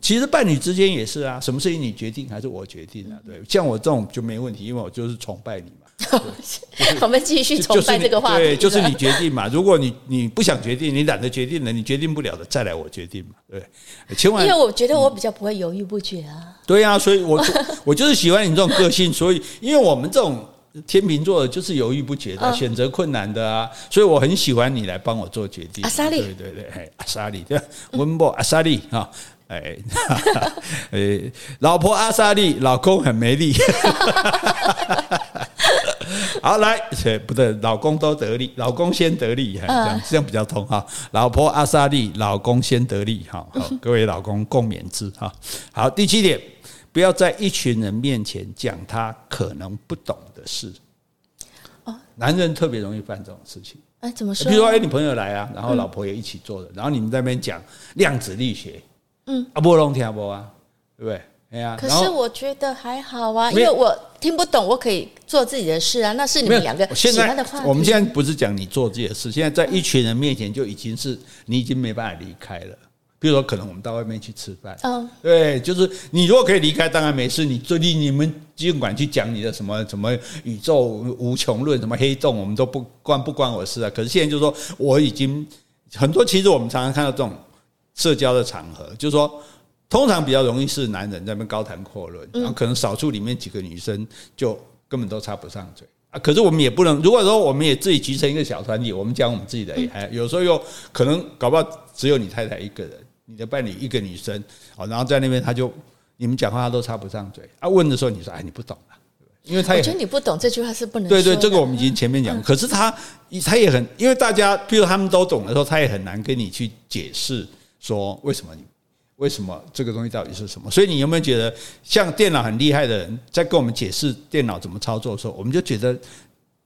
其实伴侣之间也是啊，什么事情你决定还是我决定啊？对，像我这种就没问题，因为我就是崇拜你嘛。
我们继续崇拜这个话题。
对，就是你决定嘛。如果你你不想决定，你懒得决定了，你决定不了的，再来我决定嘛。对，千万。
因为我觉得我比较不会犹豫不决啊。
对啊，所以我 我就是喜欢你这种个性，所以因为我们这种天秤座的就是犹豫不决的，选择困难的啊，所以我很喜欢你来帮我做决定。
阿莎莉，
对对对，阿莎莉，对，温博阿莎莉哈。哎，哎，老婆阿莎莉，老公很没力。好，来，不对，老公都得利，老公先得利，这样这样比较通哈。老婆阿莎莉，老公先得利，哈，好，各位老公共勉之哈。好，第七点，不要在一群人面前讲他可能不懂的事。哦男人特别容易犯这种事情。
哎，怎么说？
比如说，哎，你朋友来啊，然后老婆也一起做的，然后你们在那边讲量子力学，嗯，啊，不拢听不啊，对不对？哎呀，
可是我觉得还好啊，因为我听不懂，我可以做自己的事啊。那是你们两个喜欢的话题。
我们现在不是讲你做自己的事，现在在一群人面前就已经是你已经没办法离开了。比如说，可能我们到外面去吃饭，嗯，对，就是你如果可以离开，当然没事。你最近你们尽管去讲你的什么什么宇宙无穷论，什么黑洞，我们都不关不关我事啊。可是现在就是说，我已经很多。其实我们常常看到这种社交的场合，就是说。通常比较容易是男人在那边高谈阔论，然后可能少数里面几个女生就根本都插不上嘴啊。可是我们也不能，如果说我们也自己集成一个小团体，我们讲我们自己的，哎，有时候又可能搞不好只有你太太一个人，你的伴侣一个女生，哦，然后在那边他就你们讲话他都插不上嘴啊。问的时候你说哎你不懂啊，因为他也
我觉得你不懂这句话是不能
对对，这个我们已经前面讲，可是他他也很，因为大家譬如他们都懂的时候，他也很难跟你去解释说为什么你。为什么这个东西到底是什么？所以你有没有觉得，像电脑很厉害的人在跟我们解释电脑怎么操作的时候，我们就觉得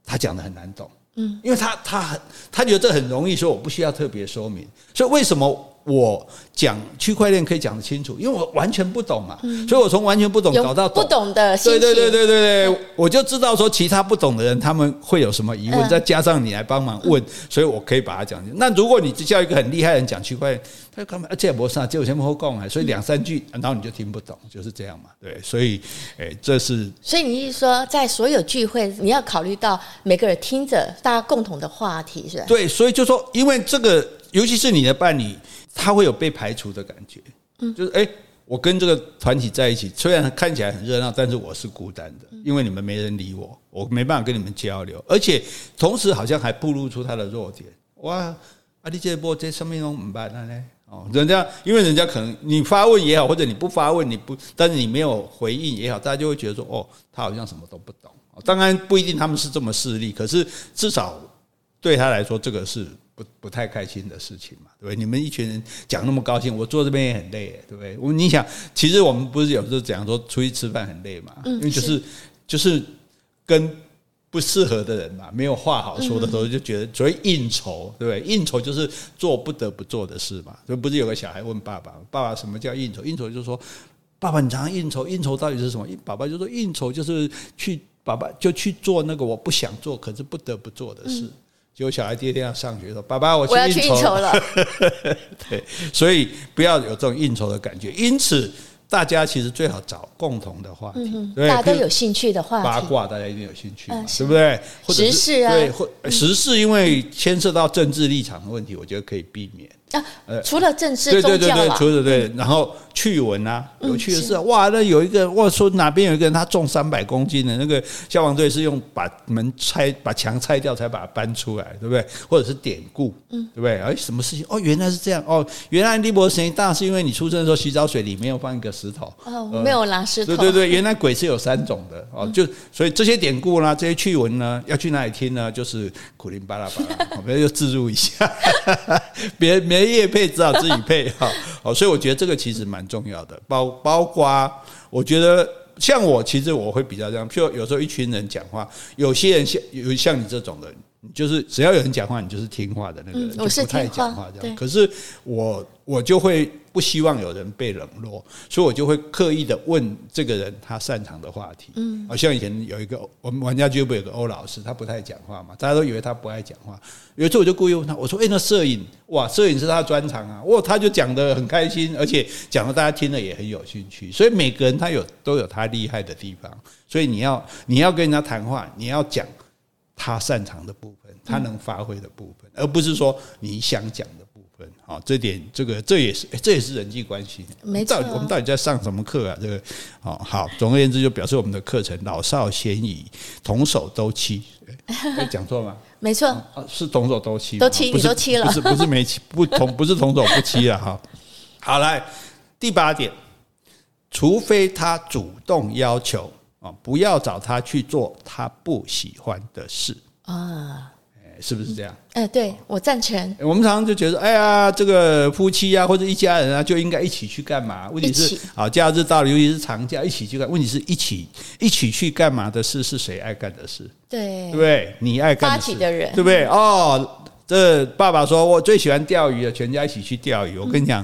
他讲的很难懂，嗯，因为他他很他觉得这很容易，说我不需要特别说明。所以为什么？我讲区块链可以讲得清楚，因为我完全不懂嘛，所以我从完全不懂搞到
不懂的。
对对对对对对，我就知道说其他不懂的人他们会有什么疑问，再加上你来帮忙问，所以我可以把它讲清。那如果你只叫一个很厉害的人讲区块链，他干嘛？而且不是啊，就前后讲啊，所以两三句，然后你就听不懂，就是这样嘛。对，所以诶，这是。
所以你是说，在所有聚会，你要考虑到每个人听着大家共同的话题，是吧？
对，所以就说，因为这个，尤其是你的伴侣。他会有被排除的感觉，嗯，就是哎，我跟这个团体在一起，虽然看起来很热闹，但是我是孤单的，因为你们没人理我，我没办法跟你们交流，而且同时好像还暴露出他的弱点。哇，啊，你这波这上面都唔办了呢？哦，人家因为人家可能你发问也好，或者你不发问，你不，但是你没有回应也好，大家就会觉得说，哦，他好像什么都不懂。当然不一定他们是这么势利，可是至少对他来说，这个是。不不太开心的事情嘛，对不对？你们一群人讲那么高兴，我坐这边也很累，对不对？我你想，其实我们不是有时候讲说出去吃饭很累嘛，因为就是就是跟不适合的人嘛，没有话好说的时候，就觉得所谓应酬，对不对？应酬就是做不得不做的事嘛。所以不是有个小孩问爸爸：“爸爸，什么叫应酬？”应酬就是说：“爸爸，你常常应酬，应酬到底是什么？”爸爸就说：“应酬就是去，爸爸就去做那个我不想做，可是不得不做的事。”结果小孩第二天要上学说：“爸爸，我去应酬了。”对，所以不要有这种应酬的感觉。因此。大家其实最好找共同的话题，
大家都有兴趣的话题，
八卦大家一定有兴趣，对不对？
时事啊，
对，或时事，因为牵涉到政治立场的问题，我觉得可以避免。
啊，除了政治，
对对对对，除了对，然后趣闻啊，有趣的是，哇，那有一个，我说哪边有一个人，他重三百公斤的那个消防队是用把门拆，把墙拆掉才把它搬出来，对不对？或者是典故，嗯，对不对？哎，什么事情？哦，原来是这样，哦，原来力伯神大是因为你出生的时候洗澡水里面有放一个石头，
哦，没有拿石头，
对对对，原来鬼是有三种的，哦，就所以这些典故呢，这些趣闻呢，要去哪里听呢？就是苦林巴拉巴拉，我们就自入一下，别别业配，只好自己配哈。哦，所以我觉得这个其实蛮重要的，包包括我觉得像我，其实我会比较这样，譬如有时候一群人讲话，有些人像有像你这种人。就是只要有人讲话，你就是听话的那个人，就不太讲话这样。可是我我就会不希望有人被冷落，所以我就会刻意的问这个人他擅长的话题。嗯，好像以前有一个我们玩家俱乐部有个欧老师，他不太讲话嘛，大家都以为他不爱讲话。有一次我就故意问他，我说：“诶，那摄影哇，摄影是他的专长啊。”哇，他就讲的很开心，而且讲的大家听了也很有兴趣。所以每个人他有都有他厉害的地方，所以你要你要跟人家谈话，你要讲。他擅长的部分，他能发挥的部分，而不是说你想讲的部分。好，这点这个这也是这也是人际关系。
没错，
我们到底在上什么课啊？这个好好，总而言之，就表示我们的课程老少咸宜，同手都欺。讲错吗？
没错，
是同手都欺，
都欺，你都欺了，
不是不是没欺，不同不是同手不欺了。哈，好来第八点，除非他主动要求。啊，不要找他去做他不喜欢的事啊！是不是这样？
哎、呃，对我赞成。
我们常常就觉得，哎呀，这个夫妻啊，或者一家人啊，就应该一起去干嘛？问题是，啊，假日到了，尤其是长假，一起去干。问题是一起一起去干嘛的事，是谁爱干的事？
对，
对不对？你爱干的事，
发起的人，
对不对？哦，这爸爸说我最喜欢钓鱼了，全家一起去钓鱼。我跟你讲，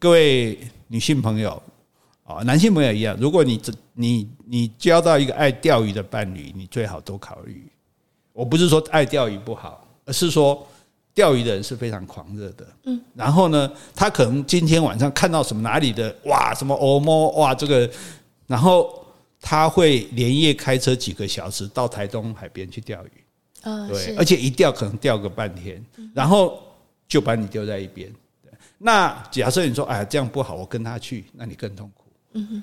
各位女性朋友啊，男性朋友一样，如果你这你你交到一个爱钓鱼的伴侣，你最好多考虑。我不是说爱钓鱼不好，而是说钓鱼的人是非常狂热的。嗯，然后呢，他可能今天晚上看到什么哪里的哇，什么欧摩哇这个，然后他会连夜开车几个小时到台东海边去钓鱼。啊，对，而且一钓可能钓个半天，然后就把你丢在一边。那假设你说哎这样不好，我跟他去，那你更痛苦。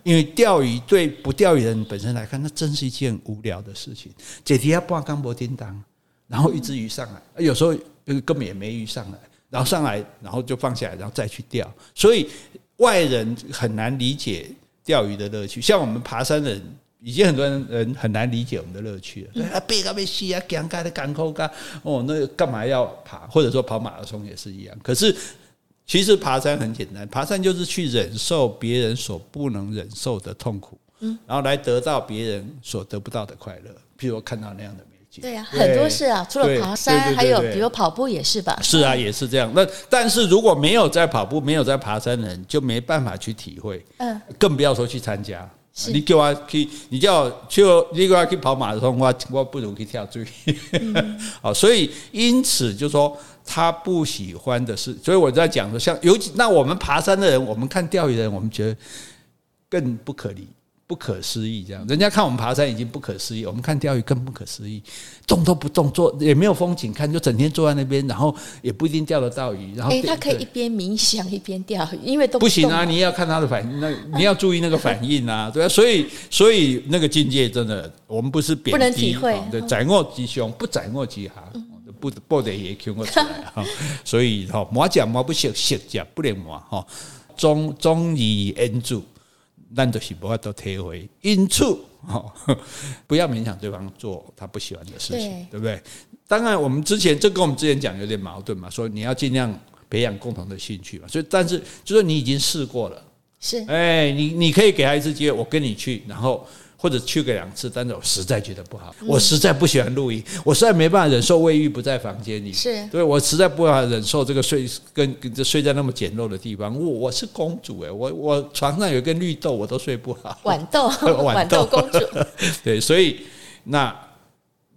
因为钓鱼对不钓鱼人本身来看，那真是一件无聊的事情。解题要半竿不叮当，然后一只鱼上来，有时候根本也没鱼上来，然后上来，然后就放下来，然后再去钓。所以外人很难理解钓鱼的乐趣。像我们爬山的人，已经很多人很难理解我们的乐趣了。啊，背个背西啊，干干的干口干哦，那干嘛要爬？或者说跑马拉松也是一样。可是。其实爬山很简单，爬山就是去忍受别人所不能忍受的痛苦，嗯，然后来得到别人所得不到的快乐。譬如我看到那样的美景，
对呀，很多事啊，除了爬山，还有比如跑步也是吧？
是啊，也是这样。那但是如果没有在跑步、没有在爬山的人，就没办法去体会，嗯，更不要说去参加。你叫我去，你叫我去，你叫我去跑马拉松，我我不如去跳水。好，所以因此就说。他不喜欢的是，所以我在讲说，像尤其那我们爬山的人，我们看钓鱼的人，我们觉得更不可理、不可思议。这样，人家看我们爬山已经不可思议，我们看钓鱼更不可思议，动都不动，坐也没有风景看，就整天坐在那边，然后也不一定钓得到鱼。然后，
诶，他可以一边冥想一边钓鱼，因为都不，
不行啊！你要看他的反应，那你要注意那个反应啊，对啊。所以，所以那个境界真的，我们不是贬低，
不能体会，
对，宰我吉凶，不宰我吉哈。不不得也听我出来哈，所以哈磨讲磨不熟，熟讲不能磨哈。忠忠于恩主，难得是不要都退回。因此哦，不要勉强对方做他不喜欢的事情，对，对不对？当然，我们之前这跟我们之前讲有点矛盾嘛，说你要尽量培养共同的兴趣嘛。所以，但是就是你已经试过了，
是
哎，你你可以给他一次机会，我跟你去，然后。或者去个两次，但是我实在觉得不好，我实在不喜欢露营，我实在没办法忍受卫浴不在房间里，
是
对，我实在不办法忍受这个睡跟跟这睡在那么简陋的地方。我我是公主哎，我我床上有一根绿豆我都睡不好，
豌豆 豌豆公主，
对，所以那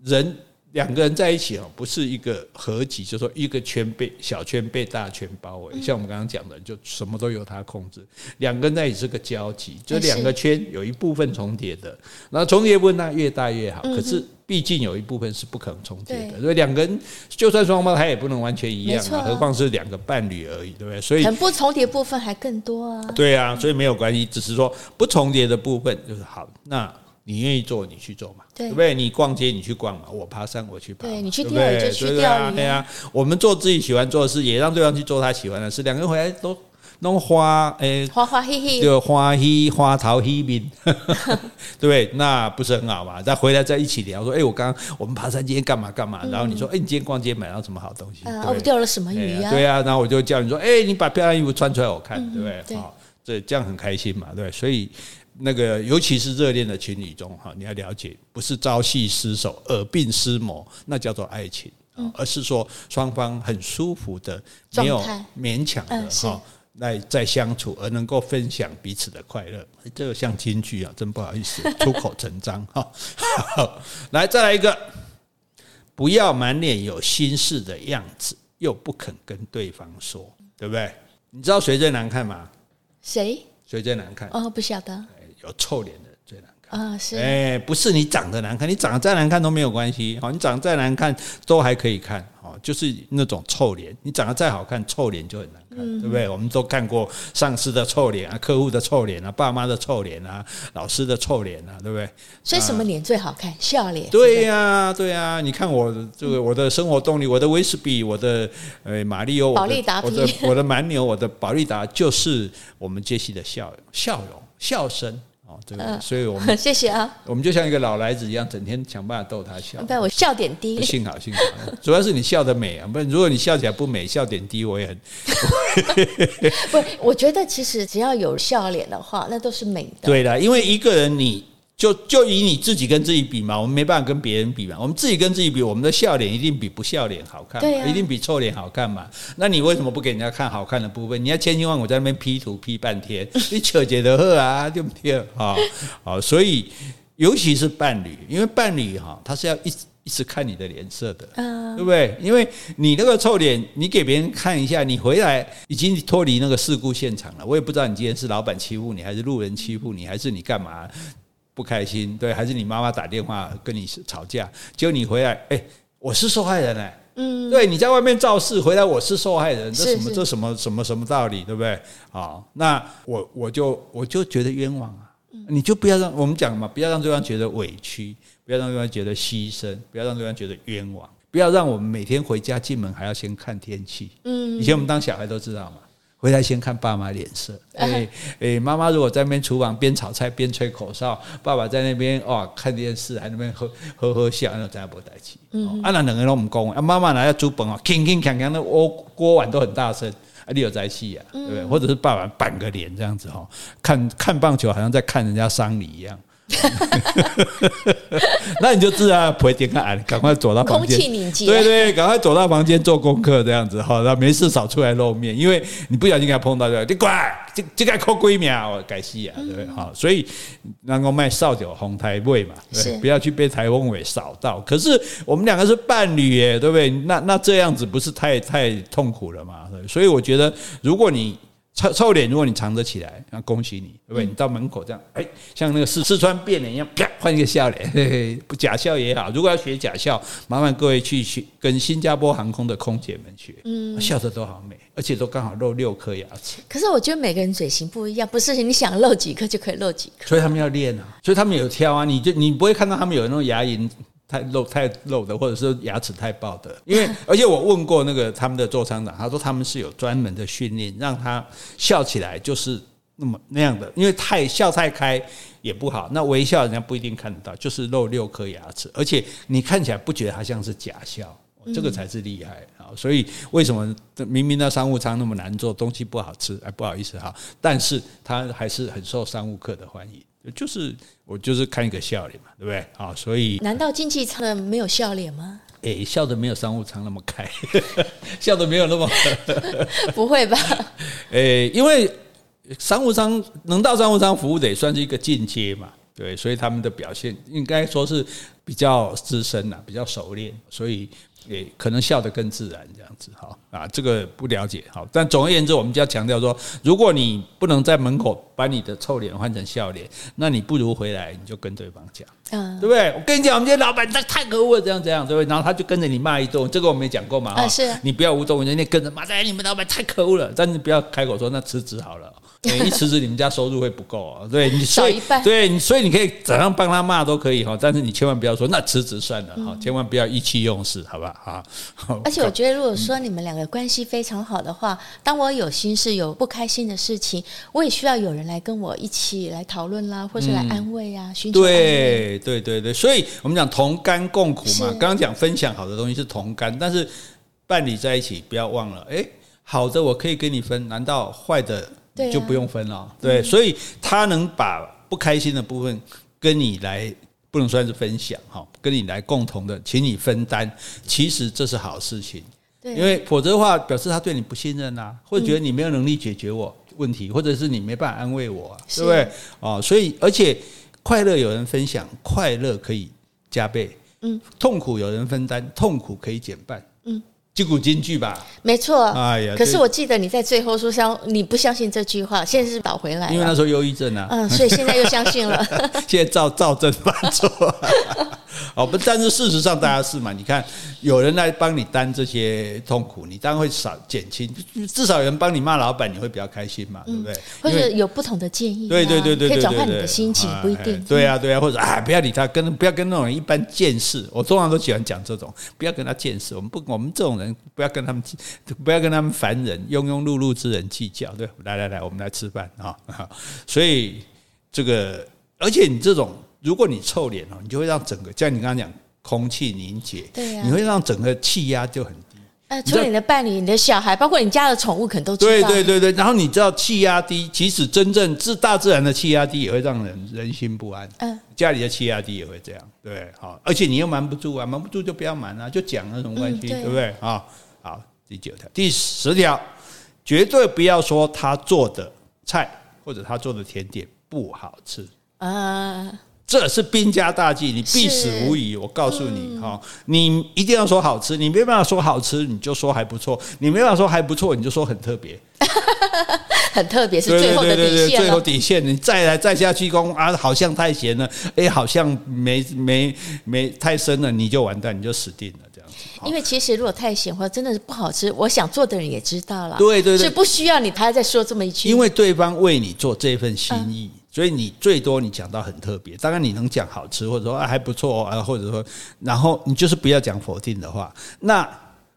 人。两个人在一起哦，不是一个合集，就是说一个圈被小圈被大圈包围。像我们刚刚讲的，就什么都由他控制。两个人在一起是个交集，就两个圈有一部分重叠的，然后重叠部分那越大越好。可是毕竟有一部分是不可能重叠的，所以两个人就算双胞胎也不能完全一样啊，何况是两个伴侣而已，对不对？所以很
不重叠部分还更多啊。
对啊，所以没有关系，只是说不重叠的部分就是好。那。你愿意做，你去做嘛，对，不对？你逛街，你去逛嘛；我爬山，我去爬。
对，你去钓鱼就去钓鱼。
对啊，我们做自己喜欢做的事，也让对方去做他喜欢的事。两个人回来都弄花，诶，
花花嘿嘿，
就花嘿花桃嘿面，对不对？那不是很好嘛？再回来再一起聊，说，诶，我刚刚我们爬山今天干嘛干嘛？然后你说，诶，你今天逛街买到什么好东西？
啊，我钓了什么鱼呀？
对啊，然后我就叫你说，诶，你把漂亮衣服穿出来我看，对不对？好，这这样很开心嘛，对，所以。那个，尤其是热恋的情侣中，哈，你要了解，不是朝夕厮守、耳鬓厮磨，那叫做爱情，而是说双方很舒服的，没有勉强的哈，来在相处，而能够分享彼此的快乐。这个像京剧啊，真不好意思，出口成章哈。来，再来一个，不要满脸有心事的样子，又不肯跟对方说，对不对？你知道谁最难看吗？
谁？
谁最难看？
哦，不晓得。
有臭脸的最难看
啊！是
哎，不是你长得难看，你长得再难看都没有关系。好，你长得再难看都还可以看。好，就是那种臭脸，你长得再好看，臭脸就很难看，对不对？我们都看过上司的臭脸啊，客户的臭脸啊，爸妈的臭脸啊，老师的臭脸啊，对不对？
所以什么脸最好看？笑脸。
对呀，对呀。你看我这个我的生活动力，我的威士比，我的呃马力
欧，达，
我的我的蛮牛，我的保利达，就是我们杰西的笑笑容、笑声。哦，这个，所以我们
谢谢啊，
我们就像一个老来子一样，整天想办法逗他笑。
不我笑点低，
幸好幸好，主要是你笑得美啊，不然如果你笑起来不美，笑点低，我也很。
不，我觉得其实只要有笑脸的话，那都是美的。
对的，因为一个人你。就就以你自己跟自己比嘛，我们没办法跟别人比嘛。我们自己跟自己比，我们的笑脸一定比不笑脸好看，一定比臭脸好看嘛。那你为什么不给人家看好看的部分？你要千辛万苦在那边 P 图 P 半天，你扯解的喝啊，对不对啊？好，所以尤其是伴侣，因为伴侣哈，他是要一直一直看你的脸色的，对不对？因为你那个臭脸，你给别人看一下，你回来已经脱离那个事故现场了。我也不知道你今天是老板欺负你，还是路人欺负你，还是你干嘛？不开心，对，还是你妈妈打电话跟你吵架，结果你回来，哎，我是受害人哎，嗯，对，你在外面肇事，回来我是受害人，这什么这什么什么什么道理，对不对？好，那我我就我就觉得冤枉啊，你就不要让我们讲嘛，不要让对方觉得委屈，不要让对方觉得牺牲，不要让对方觉得冤枉，不要让我们每天回家进门还要先看天气，嗯，以前我们当小孩都知道嘛。回来先看爸妈脸色，哎哎，妈妈如果在那边厨房边炒菜边吹口哨，爸爸在那边哇看电视，还那边呵呵呵笑，那咱也不带气。嗯，啊，那两个人都唔讲，啊，妈妈拿要煮饭哦，铿铿锵锵的锅锅碗都很大声，啊，你有在气呀，对不对？或者是爸爸板个脸这样子哈，看看棒球好像在看人家丧礼一样。那你就自然不会点开，赶快走到房间。空气凝结。对对，赶快走到房间做功课，这样子哈，那没事少出来露面，因为你不小心给他碰到，就乖，这这该扣闺蜜啊，我改戏啊，对不对？好，所以能够卖扫帚红台位嘛，对，不要去被台风尾扫到。可是我们两个是伴侣耶，对不对？那那这样子不是太太痛苦了嘛？所以我觉得，如果你。臭臭脸，如果你藏得起来，那恭喜你，对不对？你到门口这样，哎，像那个四四川变脸一样，啪，换一个笑脸，嘿嘿，不假笑也好。如果要学假笑，麻烦各位去学跟新加坡航空的空姐们学，嗯，笑得都好美，而且都刚好露六颗牙齿。
可是我觉得每个人嘴型不一样，不是你想露几颗就可以露几颗，
所以他们要练啊，所以他们有挑啊，你就你不会看到他们有那种牙龈。太露太露的，或者是牙齿太爆的，因为而且我问过那个他们的座舱长，他说他们是有专门的训练，让他笑起来就是那么那样的，因为太笑太开也不好，那微笑人家不一定看得到，就是露六颗牙齿，而且你看起来不觉得他像是假笑，这个才是厉害啊！所以为什么明明那商务舱那么难做，东西不好吃，哎，不好意思哈，但是他还是很受商务客的欢迎。就是我就是看一个笑脸嘛，对不对？啊，所以
难道经济舱的没有笑脸吗？
诶，笑的没有商务舱那么开，笑的没有那么
不会吧？
诶，因为商务舱能到商务舱服务的也算是一个进阶嘛，对，所以他们的表现应该说是比较资深呐，比较熟练，所以。也可能笑得更自然，这样子哈啊，这个不了解好。但总而言之，我们就要强调说，如果你不能在门口把你的臭脸换成笑脸，那你不如回来你就跟对方讲，嗯，对不对？我跟你讲，我们今天老板他太可恶了，这样这样，对不对？然后他就跟着你骂一顿，这个我没讲过嘛，啊，是你不要无动于衷，你跟着骂，哎，你们老板太可恶了，但是不要开口说那辞职好了。一辞职，你们家收入会不够啊？对你所以对你，所以你可以怎样帮他骂都可以哈，但是你千万不要说那辞职算了哈，千万不要意气用事，好吧？哈。
而且我觉得，如果说你们两个关系非常好的话，当我有心事、有不开心的事情，我也需要有人来跟我一起来讨论啦，或是来安慰啊，寻求安慰。
对对对对，所以我们讲同甘共苦嘛。刚刚讲分享好的东西是同甘，但是伴侣在一起不要忘了，哎，好的我可以跟你分，难道坏的？就不用分了，对，所以他能把不开心的部分跟你来，不能算是分享哈，跟你来共同的，请你分担，其实这是好事情，对，因为否则的话，表示他对你不信任啊，或者觉得你没有能力解决我问题，或者是你没办法安慰我，啊对不对？啊，所以而且快乐有人分享，快乐可以加倍，嗯，痛苦有人分担，痛苦可以减半，嗯。击鼓金句吧，
没错。哎呀，可是我记得你在最后说相，你不相信这句话，现在是倒回来。
因为那时候忧郁症啊，
嗯，所以现在又相信了。
现在照照正犯错。哦不，但是事实上大家是嘛？你看有人来帮你担这些痛苦，你当然会少减轻。至少有人帮你骂老板，你会比较开心嘛？对不对？
或者有不同的建议，
对对对对，
可以转换你的心情，不一定。
对啊对啊，或者啊，不要理他，跟不要跟那种人一般见识。我通常都喜欢讲这种，不要跟他见识。我们不，我们这种人不要跟他们，不要跟他们凡人、庸庸碌碌之人计较。对，来来来，我们来吃饭啊！所以这个。而且你这种，如果你臭脸哦，你就会让整个，像你刚刚讲，空气凝结，
对啊，
你会让整个气压就很低。
呃，除了你的伴侣、你的小孩，包括你家的宠物，可能都知道。
对对对对，然后你知道气压低，其实真正自大自然的气压低也会让人人心不安。嗯，家里的气压低也会这样，对，好，而且你又瞒不住啊，瞒不住就不要瞒啊，就讲有什么关系，对不对啊？好，第九条，第十条，绝对不要说他做的菜或者他做的甜点不好吃啊。这是兵家大忌，你必死无疑。我告诉你哈，你一定要说好吃，你没办法说好吃，你就说还不错；你没办法说还不错，你就说很特别。
很特别是最后的底线，
最后底线，你再来再下去攻啊，好像太咸了，哎，好像没没没太深了，你就完蛋，你就死定了这样子。
因为其实如果太咸或者真的是不好吃，我想做的人也知道了，
对对对，
是不需要你他再说这么一句，
因为对方为你做这份心意。嗯所以你最多你讲到很特别，当然你能讲好吃，或者说啊还不错啊，或者说，然后你就是不要讲否定的话。那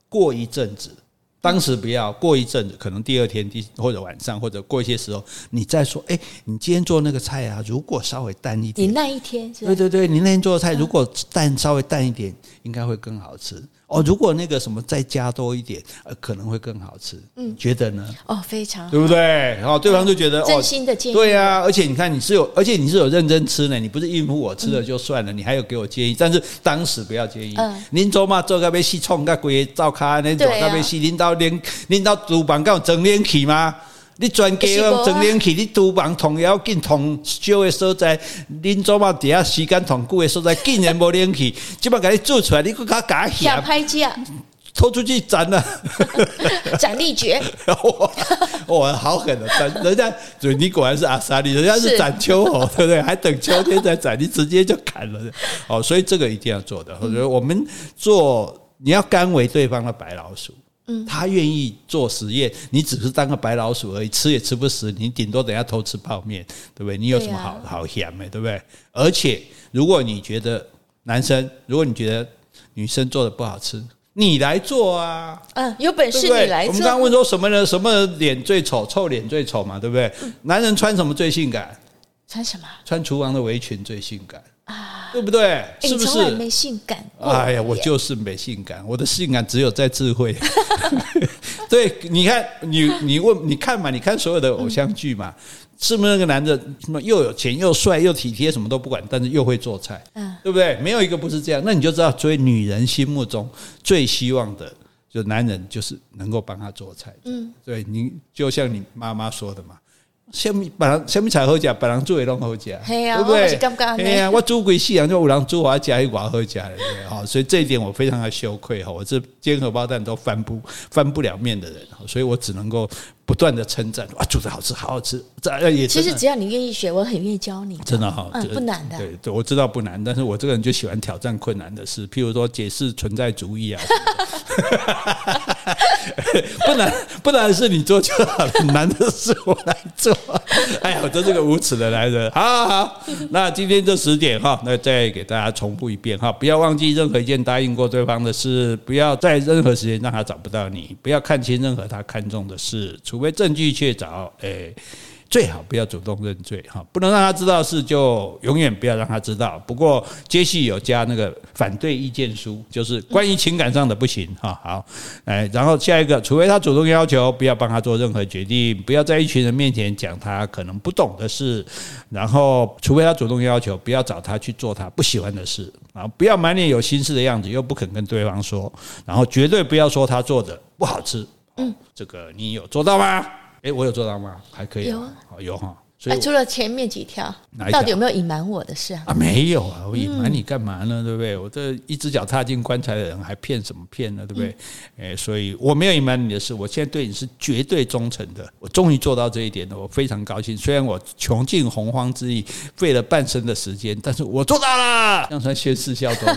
过一阵子，当时不要过一阵子，可能第二天、第或者晚上，或者过一些时候，你再说，哎，你今天做那个菜啊，如果稍微淡一点，
你那一天是？
对对对，你那天做的菜如果淡稍微淡一点，应该会更好吃。哦，如果那个什么再加多一点，呃，可能会更好吃。嗯，觉得呢？
哦，非常好，
对不对？然后对方就觉得
真心的建议。
对啊，而且你看，你是有，而且你是有认真吃呢，你不是应付我吃了就算了，你还有给我建议。但是当时不要建议。嗯。您做嘛做个被戏冲个鬼照卡，恁做个被戏，领导连领导厨房敢有整脸去吗？你专给我整脸去，你厨房同样紧同少的所在，恁做嘛底下时间同久的所在，竟然无冷气，即摆给你做出来，你搁较假
下拍价，
拖出去斩了，
斩立决，
哇，好狠的，斩人家，你果然是阿萨利，人家是斩秋猴，对不对？还等秋天再斩，你直接就砍了，哦，所以这个一定要做的，我觉得我们做，你要甘为对方的白老鼠。他愿意做实验，你只是当个白老鼠而已，吃也吃不死，你顶多等下偷吃泡面，对不对？你有什么好好嫌的，对不对？而且，如果你觉得男生，如果你觉得女生做的不好吃，你来做啊！嗯，
有本事你来做。
我们刚刚问说什么人什么脸最丑，臭脸最丑嘛，对不对？男人穿什么最性感？
穿什么？
穿厨房的围裙最性感。啊，对不对？是不是？
没性感。
哎呀，我就是没性感，我的性感只有在智慧。对，你看，你你问，你看嘛，你看所有的偶像剧嘛，是不是那个男的什么又有钱又帅又体贴，什么都不管，但是又会做菜，嗯，对不对？没有一个不是这样。那你就知道，追女人心目中最希望的，就男人就是能够帮他做菜。嗯，对，你就像你妈妈说的嘛。什么别人什么菜好食，别人做的拢好吃，对不对？对呀，我煮几世人就有人煮我家还好食的，好，所以这一点我非常的羞愧哈，我这煎荷包蛋都翻不翻不了面的人，所以我只能够。不断的称赞，哇，煮的好吃，好好吃。这也
其实只要你愿意学，我很愿意教你。
真的哈，
嗯，不难的。
对对，我知道不难，但是我这个人就喜欢挑战困难的事，譬如说解释存在主义啊。不难，不难是你做就好了，难的是我来做。哎呀，我真是个无耻的男人。好好好，那今天这十点哈，那再给大家重复一遍哈，不要忘记任何一件答应过对方的事，不要在任何时间让他找不到你，不要看清任何他看中的事，除非证据确凿，诶，最好不要主动认罪哈，不能让他知道是就永远不要让他知道。不过接续有加那个反对意见书，就是关于情感上的不行哈。好，哎，然后下一个，除非他主动要求，不要帮他做任何决定，不要在一群人面前讲他可能不懂的事。然后，除非他主动要求，不要找他去做他不喜欢的事啊，不要满脸有心事的样子，又不肯跟对方说。然后绝对不要说他做的不好吃。嗯，这个你有做到吗？诶，我有做到吗？还可以，有有哈。所以
除了前面几条，到底有没有隐瞒我的事啊？
啊，没有啊，我隐瞒你干嘛呢？对不对？我这一只脚踏进棺材的人，还骗什么骗呢？对不对？诶，所以我没有隐瞒你的事，我现在对你是绝对忠诚的。我终于做到这一点了，我非常高兴。虽然我穷尽洪荒之力，费了半生的时间，但是我做到了，让他宣誓效忠。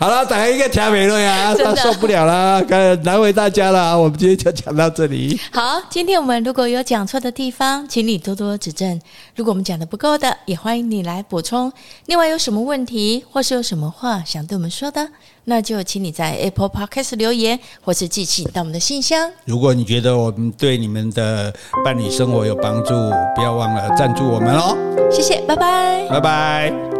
好了，打开一个调美了呀，
真的
受不了了，难为大家了。我们今天就讲到这里。
好，今天我们如果有讲错的地方，请你多多指正。如果我们讲的不够的，也欢迎你来补充。另外，有什么问题或是有什么话想对我们说的，那就请你在 Apple Podcast 留言，或是寄信到我们的信箱。
如果你觉得我们对你们的伴侣生活有帮助，不要忘了赞助我们哦。
谢谢，拜拜，
拜拜。